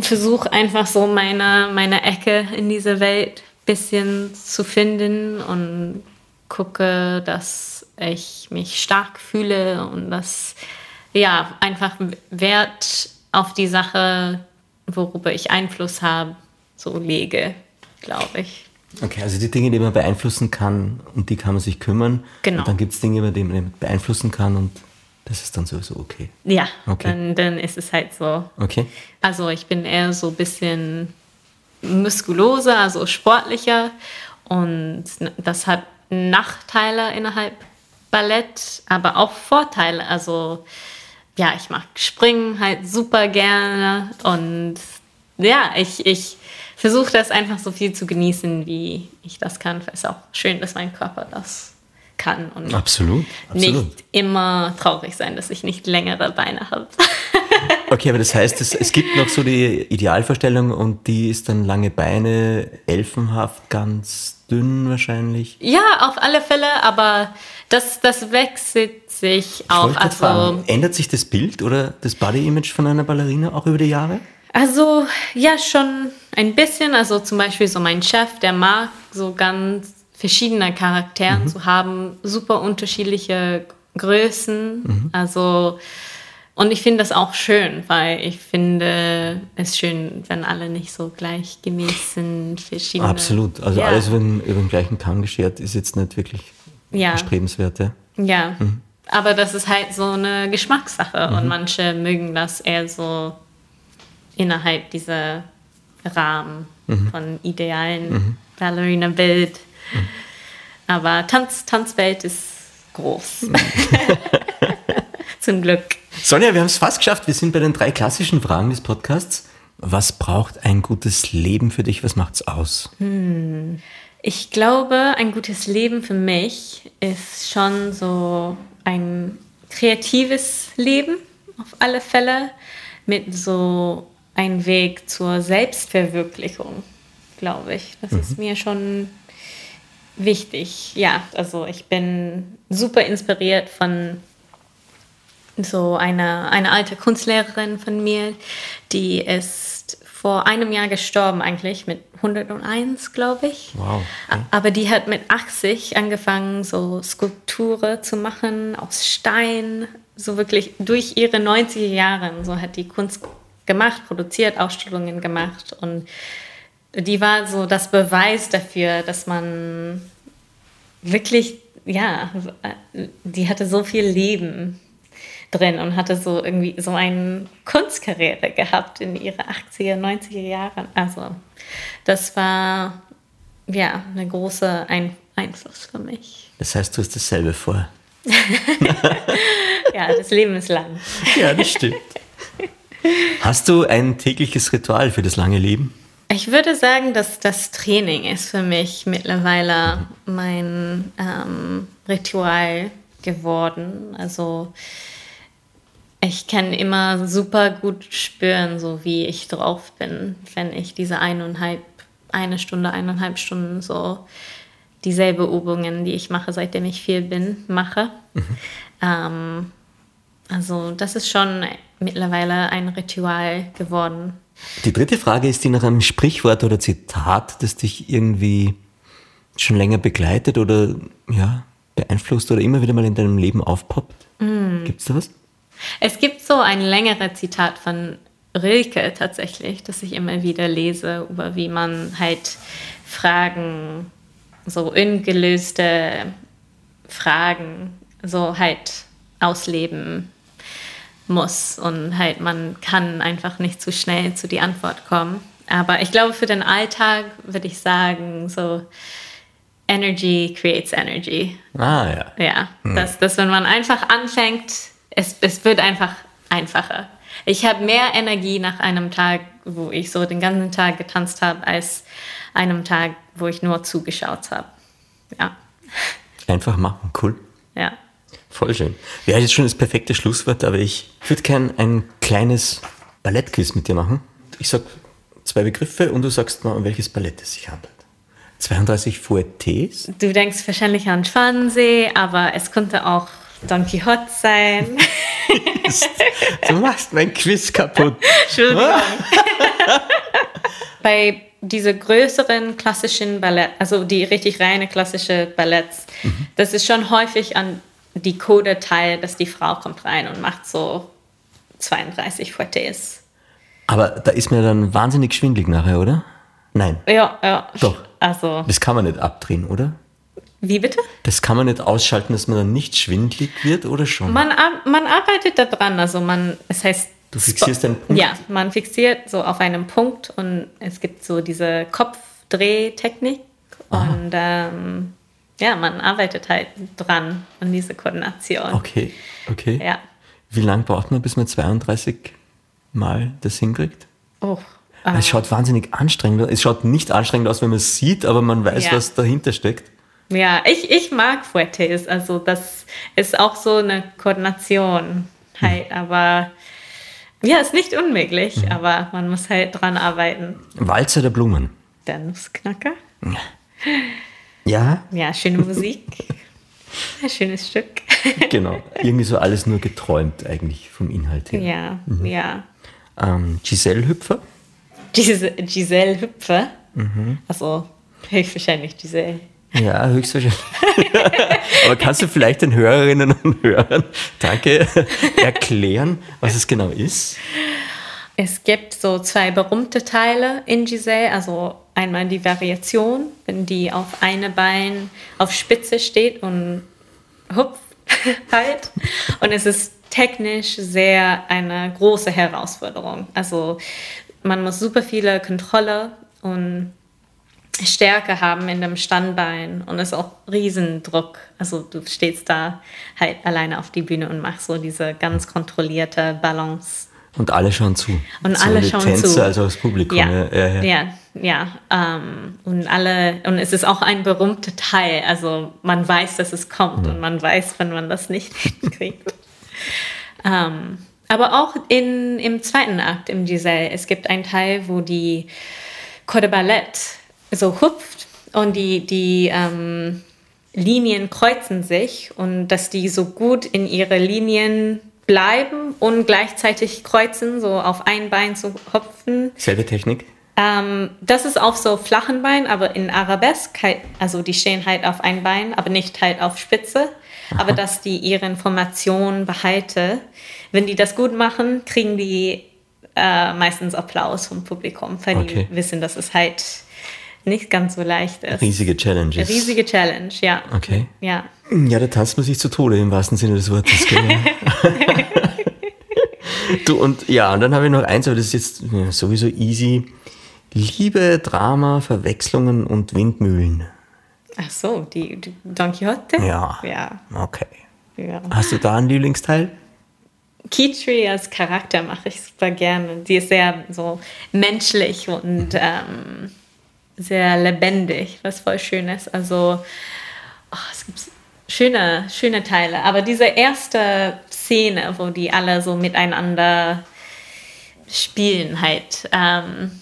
Versuche einfach so meine, meine Ecke in dieser Welt ein bisschen zu finden und gucke, dass ich mich stark fühle und dass ja einfach Wert auf die Sache, worüber ich Einfluss habe, so lege, glaube ich. Okay, also die Dinge, die man beeinflussen kann, um die kann man sich kümmern. Genau. Und dann gibt es Dinge, die man beeinflussen kann und das ist dann sowieso okay. Ja, okay. Dann, dann ist es halt so. Okay. Also ich bin eher so ein bisschen muskuloser, also sportlicher und das hat Nachteile innerhalb Ballett, aber auch Vorteile. Also ja, ich mag Springen halt super gerne und ja, ich, ich versuche das einfach so viel zu genießen, wie ich das kann. Es ist auch schön, dass mein Körper das kann und absolut, absolut. nicht immer traurig sein, dass ich nicht längere Beine habe. okay, aber das heißt, es, es gibt noch so die Idealvorstellung und die ist dann lange Beine, elfenhaft, ganz dünn wahrscheinlich. Ja, auf alle Fälle, aber das, das wechselt sich auch. Also, Ändert sich das Bild oder das Body-Image von einer Ballerina auch über die Jahre? Also ja, schon ein bisschen. Also zum Beispiel so mein Chef, der mag so ganz verschiedene Charaktere mhm. zu haben, super unterschiedliche Größen. Mhm. Also Und ich finde das auch schön, weil ich finde es schön, wenn alle nicht so gleichgemäß sind, verschiedene. Absolut. Also ja. alles über den, über den gleichen Kamm geschert ist jetzt nicht wirklich Ja. erstrebenswert. Ja. Ja, aber das ist halt so eine Geschmackssache und manche mögen das eher so innerhalb dieser Rahmen von idealen Ballerina-Bild. Aber Tanz, Tanzwelt ist groß. Zum Glück. Sonja, wir haben es fast geschafft. Wir sind bei den drei klassischen Fragen des Podcasts. Was braucht ein gutes Leben für dich? Was macht's aus? Ich glaube, ein gutes Leben für mich ist schon so ein kreatives Leben auf alle Fälle mit so einem Weg zur Selbstverwirklichung, glaube ich. Das ist mir schon wichtig. Ja, also ich bin super inspiriert von so eine, eine alte Kunstlehrerin von mir, die ist vor einem Jahr gestorben eigentlich, mit 101, glaube ich. Wow, okay. Aber die hat mit 80 angefangen, so Skulpturen zu machen aus Stein, so wirklich durch ihre 90er Jahre. So hat die Kunst gemacht, produziert, Ausstellungen gemacht und die war so das Beweis dafür, dass man wirklich, ja, die hatte so viel Leben drin und hatte so irgendwie so eine Kunstkarriere gehabt in ihre 80er, 90er Jahren. Also das war ja eine große Ein Einfluss für mich. Das heißt, du hast dasselbe vor. Ja, das Leben ist lang. Ja, das stimmt. Hast du ein tägliches Ritual für das lange Leben? Ich würde sagen, dass das Training ist für mich mittlerweile mein ähm, Ritual geworden. Also ich kann immer super gut spüren, so wie ich drauf bin, wenn ich diese eineinhalb, eine Stunde, eineinhalb Stunden so dieselbe Übungen, die ich mache, seitdem ich vier bin, mache. Ähm, also das ist schon mittlerweile ein Ritual geworden. Die dritte Frage ist die nach einem Sprichwort oder Zitat, das dich irgendwie schon länger begleitet oder ja, beeinflusst oder immer wieder mal in deinem Leben aufpoppt. Gibt's da was? Es gibt so ein längeres Zitat von Rilke tatsächlich, das ich immer wieder lese, über wie man halt Fragen, so ungelöste Fragen, so halt ausleben muss und halt man kann einfach nicht zu schnell zu die Antwort kommen. Aber ich glaube, für den Alltag würde ich sagen, so Energy creates Energy. Ah ja. Ja, dass, dass wenn man einfach anfängt, es, es wird einfach einfacher. Ich habe mehr Energie nach einem Tag, wo ich so den ganzen Tag getanzt habe, als einem Tag, wo ich nur zugeschaut habe. Ja, Einfach machen, cool. ja. Voll schön. Wäre jetzt schon das perfekte Schlusswort, aber ich würde gern ein kleines Ballettquiz mit dir machen. Ich sag zwei Begriffe und du sagst mal, um welches Ballett es sich handelt. 32 Fouettes. Du denkst wahrscheinlich an Schwansee, aber es könnte auch Don Quixote sein. Du machst mein Quiz kaputt. Entschuldigung. Bei diese größeren klassischen Ballett, also die richtig reine klassische Balletts, das ist schon häufig an die Code teil, dass die Frau kommt rein und macht so 32 Fouettes. Aber da ist mir dann wahnsinnig schwindlig nachher, oder? Nein, Ja, ja. Doch. Also, das kann man nicht abdrehen, oder? Wie bitte? Das kann man nicht ausschalten, dass man dann nicht schwindlig wird, oder schon? Man, man arbeitet da dran, also man, es heißt. Du fixierst einen Punkt? Ja, man fixiert so auf einem Punkt und es gibt so diese Kopfdrehtechnik und ähm, ja, man arbeitet halt dran an diese Koordination. Okay, okay. Ja. Wie lange braucht man, bis man 32 Mal das hinkriegt? Oh. Es schaut wahnsinnig anstrengend aus. Es schaut nicht anstrengend aus, wenn man es sieht, aber man weiß, Ja. was dahinter steckt. Ja, ich, ich mag Fuertes, also das ist auch so eine Koordination halt, aber ja, ist nicht unmöglich, aber man muss halt dran arbeiten. Walzer der Blumen. Der Nussknacker. Ja, Ja, schöne Musik. Ein schönes Stück. genau. Irgendwie so alles nur geträumt eigentlich vom Inhalt her. Ja, Mhm. ja. Ähm, Giselle Hüpfer. Diese Giselle Hüpfer. Mhm. Also höchstwahrscheinlich Giselle. Ja, höchstwahrscheinlich. Aber kannst du vielleicht den Hörerinnen und Hörern, danke, erklären, was es genau ist? Es gibt so zwei berühmte Teile in Giselle, also einmal die Variation, wenn die auf eine Bein auf Spitze steht und hupft halt. Und es ist technisch sehr eine große Herausforderung. Also man muss super viele Kontrolle und Stärke haben in dem Standbein und es ist auch Riesendruck. Also du stehst da halt alleine auf die Bühne und machst so diese ganz kontrollierte Balance. Und alle schauen zu. Und so alle schauen Tänzer, zu. also das Publikum. Ja, ja, ja. ja, ja. ähm, und alle, und es ist auch ein berühmter Teil. Also man weiß, dass es kommt und man weiß, wenn man das nicht kriegt. ähm, aber auch in, im zweiten Akt im Giselle, es gibt einen Teil, wo die Corps de Ballet so hupft und die, die ähm, Linien kreuzen sich und dass die so gut in ihre Linien bleiben und gleichzeitig kreuzen, so auf ein Bein zu hopfen. Selbe Technik? Ähm, das ist auf so flachen Beinen, aber in Arabesque, halt, also die stehen halt auf ein Bein, aber nicht halt auf Spitze. Aber dass die ihre Information behalte. Wenn die das gut machen, kriegen die äh, meistens Applaus vom Publikum, weil Okay. die wissen, dass es halt nicht ganz so leicht ist. Riesige Challenges. Riesige Challenge, ja. Okay. Ja. Ja, da tanzt man sich zu Tode im wahrsten Sinne des Wortes. Du, und ja, und dann habe ich noch eins, aber das ist jetzt ja, sowieso easy. Liebe, Drama, Verwechslungen und Windmühlen. Ach so, die, die Don Quixote? Ja. Ja. Okay. ja. Hast du da einen Lieblingsteil? Kitri als Charakter mache ich super gerne. Die ist sehr so menschlich und ähm, sehr lebendig, was voll schön ist. Also oh, es gibt schöne, schöne Teile. Aber diese erste Szene, wo die alle so miteinander spielen, halt ähm,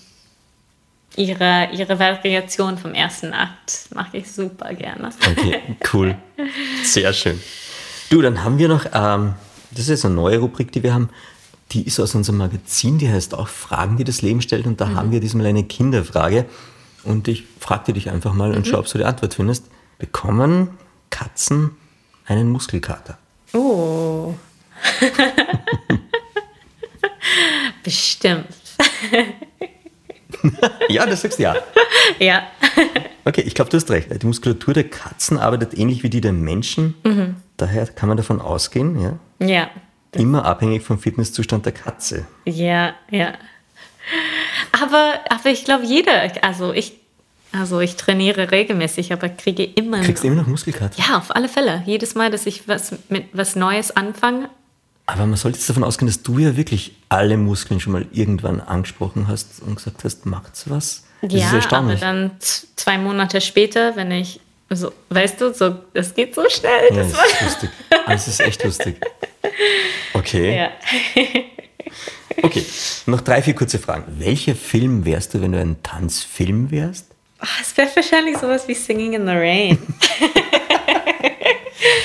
ihre, ihre Variation vom ersten Akt mache ich super gerne. Okay, cool. Sehr schön. Du, dann haben wir noch, ähm, das ist jetzt eine neue Rubrik, die wir haben. Die ist aus unserem Magazin, die heißt auch Fragen, die das Leben stellt. Und da haben wir diesmal eine Kinderfrage. Und ich fragte dich einfach mal und schau, ob du die Antwort findest. Bekommen Katzen einen Muskelkater? Oh. Bestimmt. Ja, das sagst du ja. Ja. Okay, ich glaube, du hast recht. Die Muskulatur der Katzen arbeitet ähnlich wie die der Menschen. Daher kann man davon ausgehen, ja, Ja. immer abhängig vom Fitnesszustand der Katze. Ja, ja. Aber, aber ich glaube, jeder, also ich, also ich trainiere regelmäßig, aber kriege immer Kriegst du immer noch Muskelkater? Ja, auf alle Fälle. Jedes Mal, dass ich was mit was Neues anfange. Aber man sollte jetzt davon ausgehen, dass du ja wirklich alle Muskeln schon mal irgendwann angesprochen hast und gesagt hast, macht's was? Das ist ja, aber erstaunlich. dann z- zwei Monate später, wenn ich so, weißt du, so, das geht so schnell. ja, das das ist lustig. Das ist echt lustig. Okay. ja. Okay. Noch drei, vier kurze Fragen. Welcher Film wärst du, wenn du ein Tanzfilm wärst? Oh, es wäre wahrscheinlich sowas wie Singing in the Rain.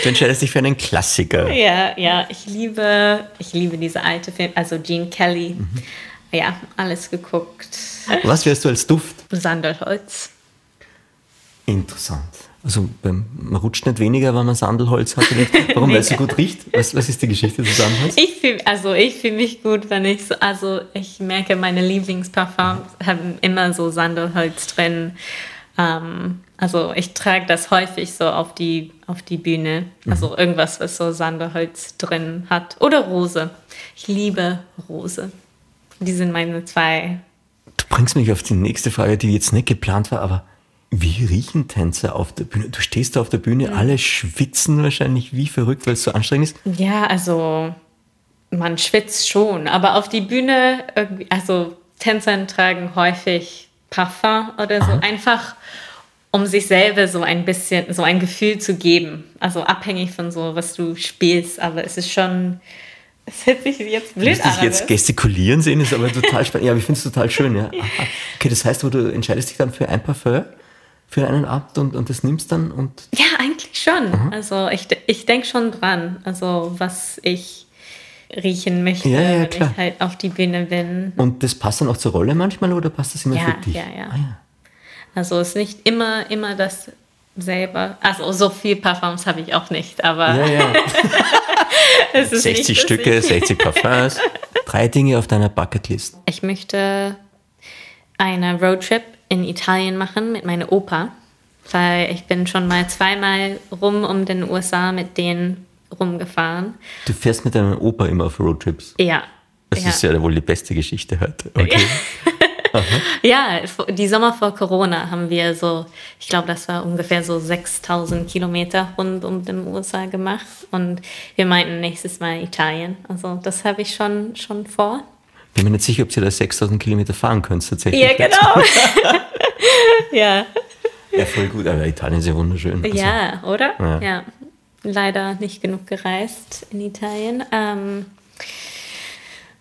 Du entscheidest dich für einen Klassiker. Ja, ja, ich liebe, ich liebe diese alte Film, also Gene Kelly. Mhm. Ja, alles geguckt. Was wärst du als Duft? Sandelholz. Interessant. Also beim, man rutscht nicht weniger, wenn man Sandelholz hat. Warum? Weil es so gut riecht? Was, was ist die Geschichte des Sandelholz? Ich fühl, also ich fühle mich gut, wenn ich so, also ich merke, meine Lieblingsparfums haben immer so Sandelholz drin. Ähm, also ich trage das häufig so auf die, auf die Bühne. Also irgendwas, was so Sandelholz drin hat. Oder Rose. Ich liebe Rose. Die sind meine zwei. Du bringst mich auf die nächste Frage, die jetzt nicht geplant war, aber wie riechen Tänzer auf der Bühne? Du stehst da auf der Bühne, alle schwitzen wahrscheinlich wie verrückt, weil es so anstrengend ist. Ja, also man schwitzt schon, aber auf die Bühne, also Tänzer tragen häufig Parfum oder so, einfach um sich selber so ein bisschen, so ein Gefühl zu geben. Also abhängig von so, was du spielst, aber es ist schon, es hört sich jetzt blöd an. dich jetzt gestikulieren sehen, ist aber total spannend. Ja, aber ich finde es total schön. Ja. Aha. Okay, das heißt, du entscheidest dich dann für ein Parfum für einen Abend und, und das nimmst dann und Ja, eigentlich schon. Also ich, ich denke schon dran, also was ich riechen möchte, Ja, ja, wenn klar. ich halt auf die Bühne bin. Und das passt dann auch zur Rolle manchmal oder passt das immer Ja, für dich? ja, ja. Ah, ja. Also es ist nicht immer, immer das selber. Also so viel Parfums habe ich auch nicht, aber Ja, ja. es ist 60 nicht, Stücke, Ich, 60 Parfums. Drei Dinge auf deiner Bucketlist. ich möchte einen Roadtrip in Italien machen mit meiner Opa, weil ich bin schon mal zweimal rum um den USA mit denen rumgefahren. Du fährst mit deinem Opa immer auf Roadtrips. Ja. Das ja. ist ja wohl die beste Geschichte heute. Okay. Ja, die Sommer vor Corona haben wir so, ich glaube, das war ungefähr so 6000 Kilometer rund um den USA gemacht und wir meinten nächstes Mal Italien. Also das habe ich schon, schon vor. Bin mir nicht sicher, ob du da 6000 Kilometer fahren könntest tatsächlich. Ja, genau. ja. Ja, voll gut. Aber Italien ist ja wunderschön. Also, ja, oder? Ja. Ja. Leider nicht genug gereist in Italien. Ähm,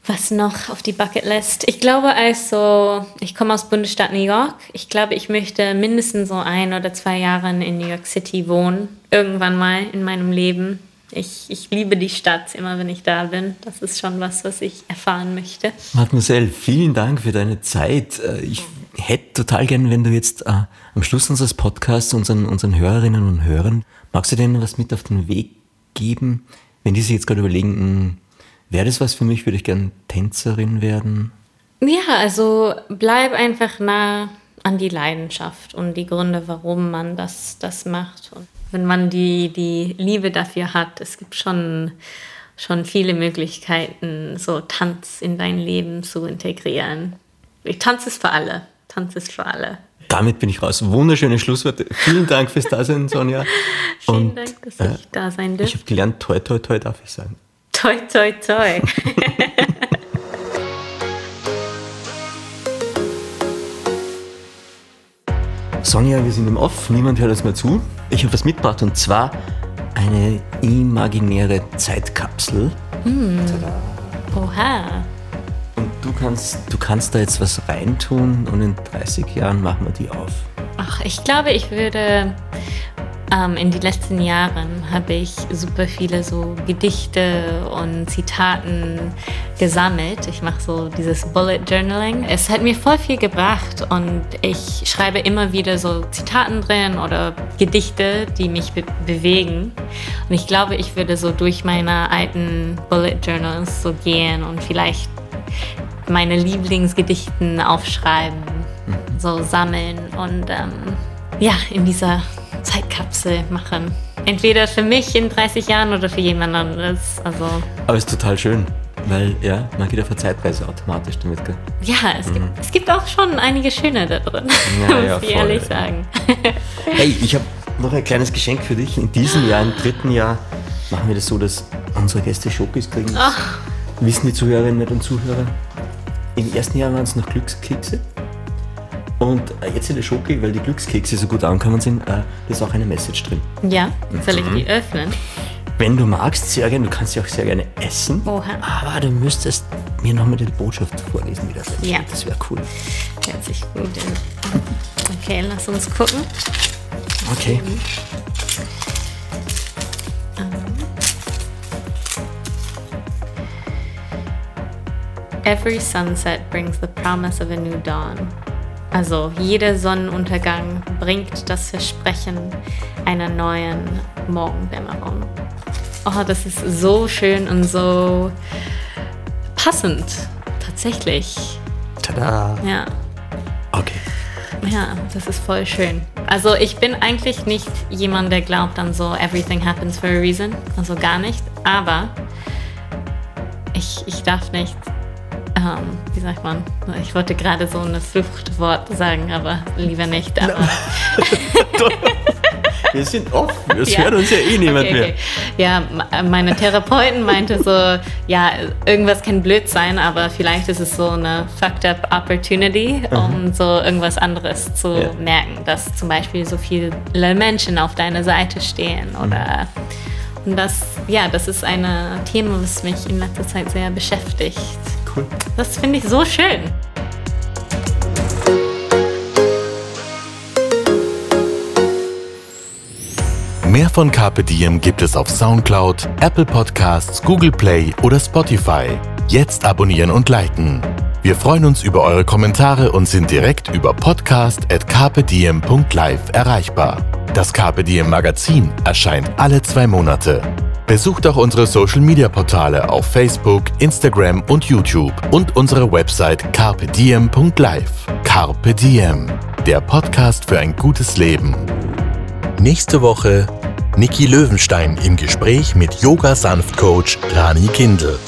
was noch auf die Bucketlist? Ich glaube also, ich komme aus Bundesstaat New York. Ich glaube, ich möchte mindestens so ein oder zwei Jahre in New York City wohnen. Irgendwann mal in meinem Leben. Ich, ich liebe die Stadt, immer wenn ich da bin. Das ist schon was, was ich erfahren möchte. Mademoiselle, vielen Dank für deine Zeit. Äh, Ich hätte total gern, wenn du jetzt äh, am Schluss unseres Podcasts unseren, unseren Hörerinnen und Hörern, magst du denen was mit auf den Weg geben, wenn die sich jetzt gerade überlegen, wäre das was für mich, würde ich gern Tänzerin werden? Ja, also bleib einfach nah an die Leidenschaft und die Gründe, warum man das, das macht. Und wenn man die, die Liebe dafür hat, es gibt schon, schon viele Möglichkeiten, so Tanz in dein Leben zu integrieren. Tanz ist für alle. Tanz ist für alle. Damit bin ich raus. Wunderschöne Schlussworte. Vielen Dank fürs Dasein, Sonja. Vielen Und, Dank, dass äh, ich da sein Ich durfte. habe gelernt, toi, toi, toi, darf ich sagen. Toi, toi, toi. Sonja, wir sind im Off, niemand hört uns mehr zu. Ich habe was mitgebracht und zwar eine imaginäre Zeitkapsel. Oha. Und du kannst, du kannst da jetzt was reintun und in 30 Jahren machen wir die auf. Ach, ich glaube, ich würde ähm, in den letzten Jahren habe ich super viele so Gedichte und Zitaten gesammelt. Ich mache so dieses Bullet Journaling. Es hat mir voll viel gebracht und ich schreibe immer wieder so Zitaten drin oder Gedichte, die mich be bewegen. Und ich glaube, ich würde so durch meine alten Bullet Journals so gehen und vielleicht meine Lieblingsgedichten aufschreiben, so sammeln und ähm, ja, in dieser Zeitkapsel machen. Entweder für mich in 30 Jahren oder für jemand anderes. Also Aber es ist total schön, weil ja, man geht auf eine Zeitreise automatisch damit. Gell? ja, es, gibt, es gibt auch schon einige schöne da drin, Ja, muss ja, ich voll, ehrlich ja. sagen. Hey, ich habe noch ein kleines Geschenk für dich. In diesem Jahr, im dritten Jahr, machen wir das so, dass unsere Gäste Schokis kriegen. Das wissen die Zuhörerinnen und Zuhörer. Im ersten Jahr waren es noch Glückskekse. Und äh, jetzt in der Schoki, weil die Glückskekse so gut angekommen sind, äh, da ist auch eine Message drin. Ja, soll ich Mhm. die öffnen? Wenn du magst, sehr gerne, du kannst sie auch sehr gerne essen. Oha. Aber du müsstest mir nochmal die Botschaft vorlesen, wie das steht. Ja. Das wäre cool. Hört sich gut an. Okay, lass uns gucken. Okay. Every sunset brings the promise of a new dawn. Also jeder Sonnenuntergang bringt das Versprechen einer neuen Morgendämmerung. Oh, das ist so schön und so passend. Tatsächlich. Tada. Ja. Okay. Ja, das ist voll schön. Also ich bin eigentlich nicht jemand, der glaubt an so everything happens for a reason. Also gar nicht. Aber ich, ich darf nicht, ähm, wie sagt man, ich wollte gerade so ein Fluchtwort sagen, aber lieber nicht. Aber, Wir sind offen, das Ja. hört uns ja eh niemand Okay, mehr. okay. Ja, m- meine Therapeutin meinte so, ja, irgendwas kann blöd sein, aber vielleicht ist es so eine fucked up opportunity, um so irgendwas anderes zu Ja. merken, dass zum Beispiel so viele Menschen auf deiner Seite stehen oder und das, ja, das ist ein Thema, was mich in letzter Zeit sehr beschäftigt. Cool. Das finde ich so schön. Mehr von Carpe Diem gibt es auf Soundcloud, Apple Podcasts, Google Play oder Spotify. Jetzt abonnieren und liken. Wir freuen uns über eure Kommentare und sind direkt über podcast.carpediem.live erreichbar. Das Diem Magazin erscheint alle zwei Monate. Besucht auch unsere Social Media Portale auf Facebook, Instagram und YouTube und unsere Website carpediem.live. Carpe Diem, der Podcast für ein gutes Leben. Nächste Woche Niki Löwenstein im Gespräch mit Yoga Sanft Coach Rani Kindl.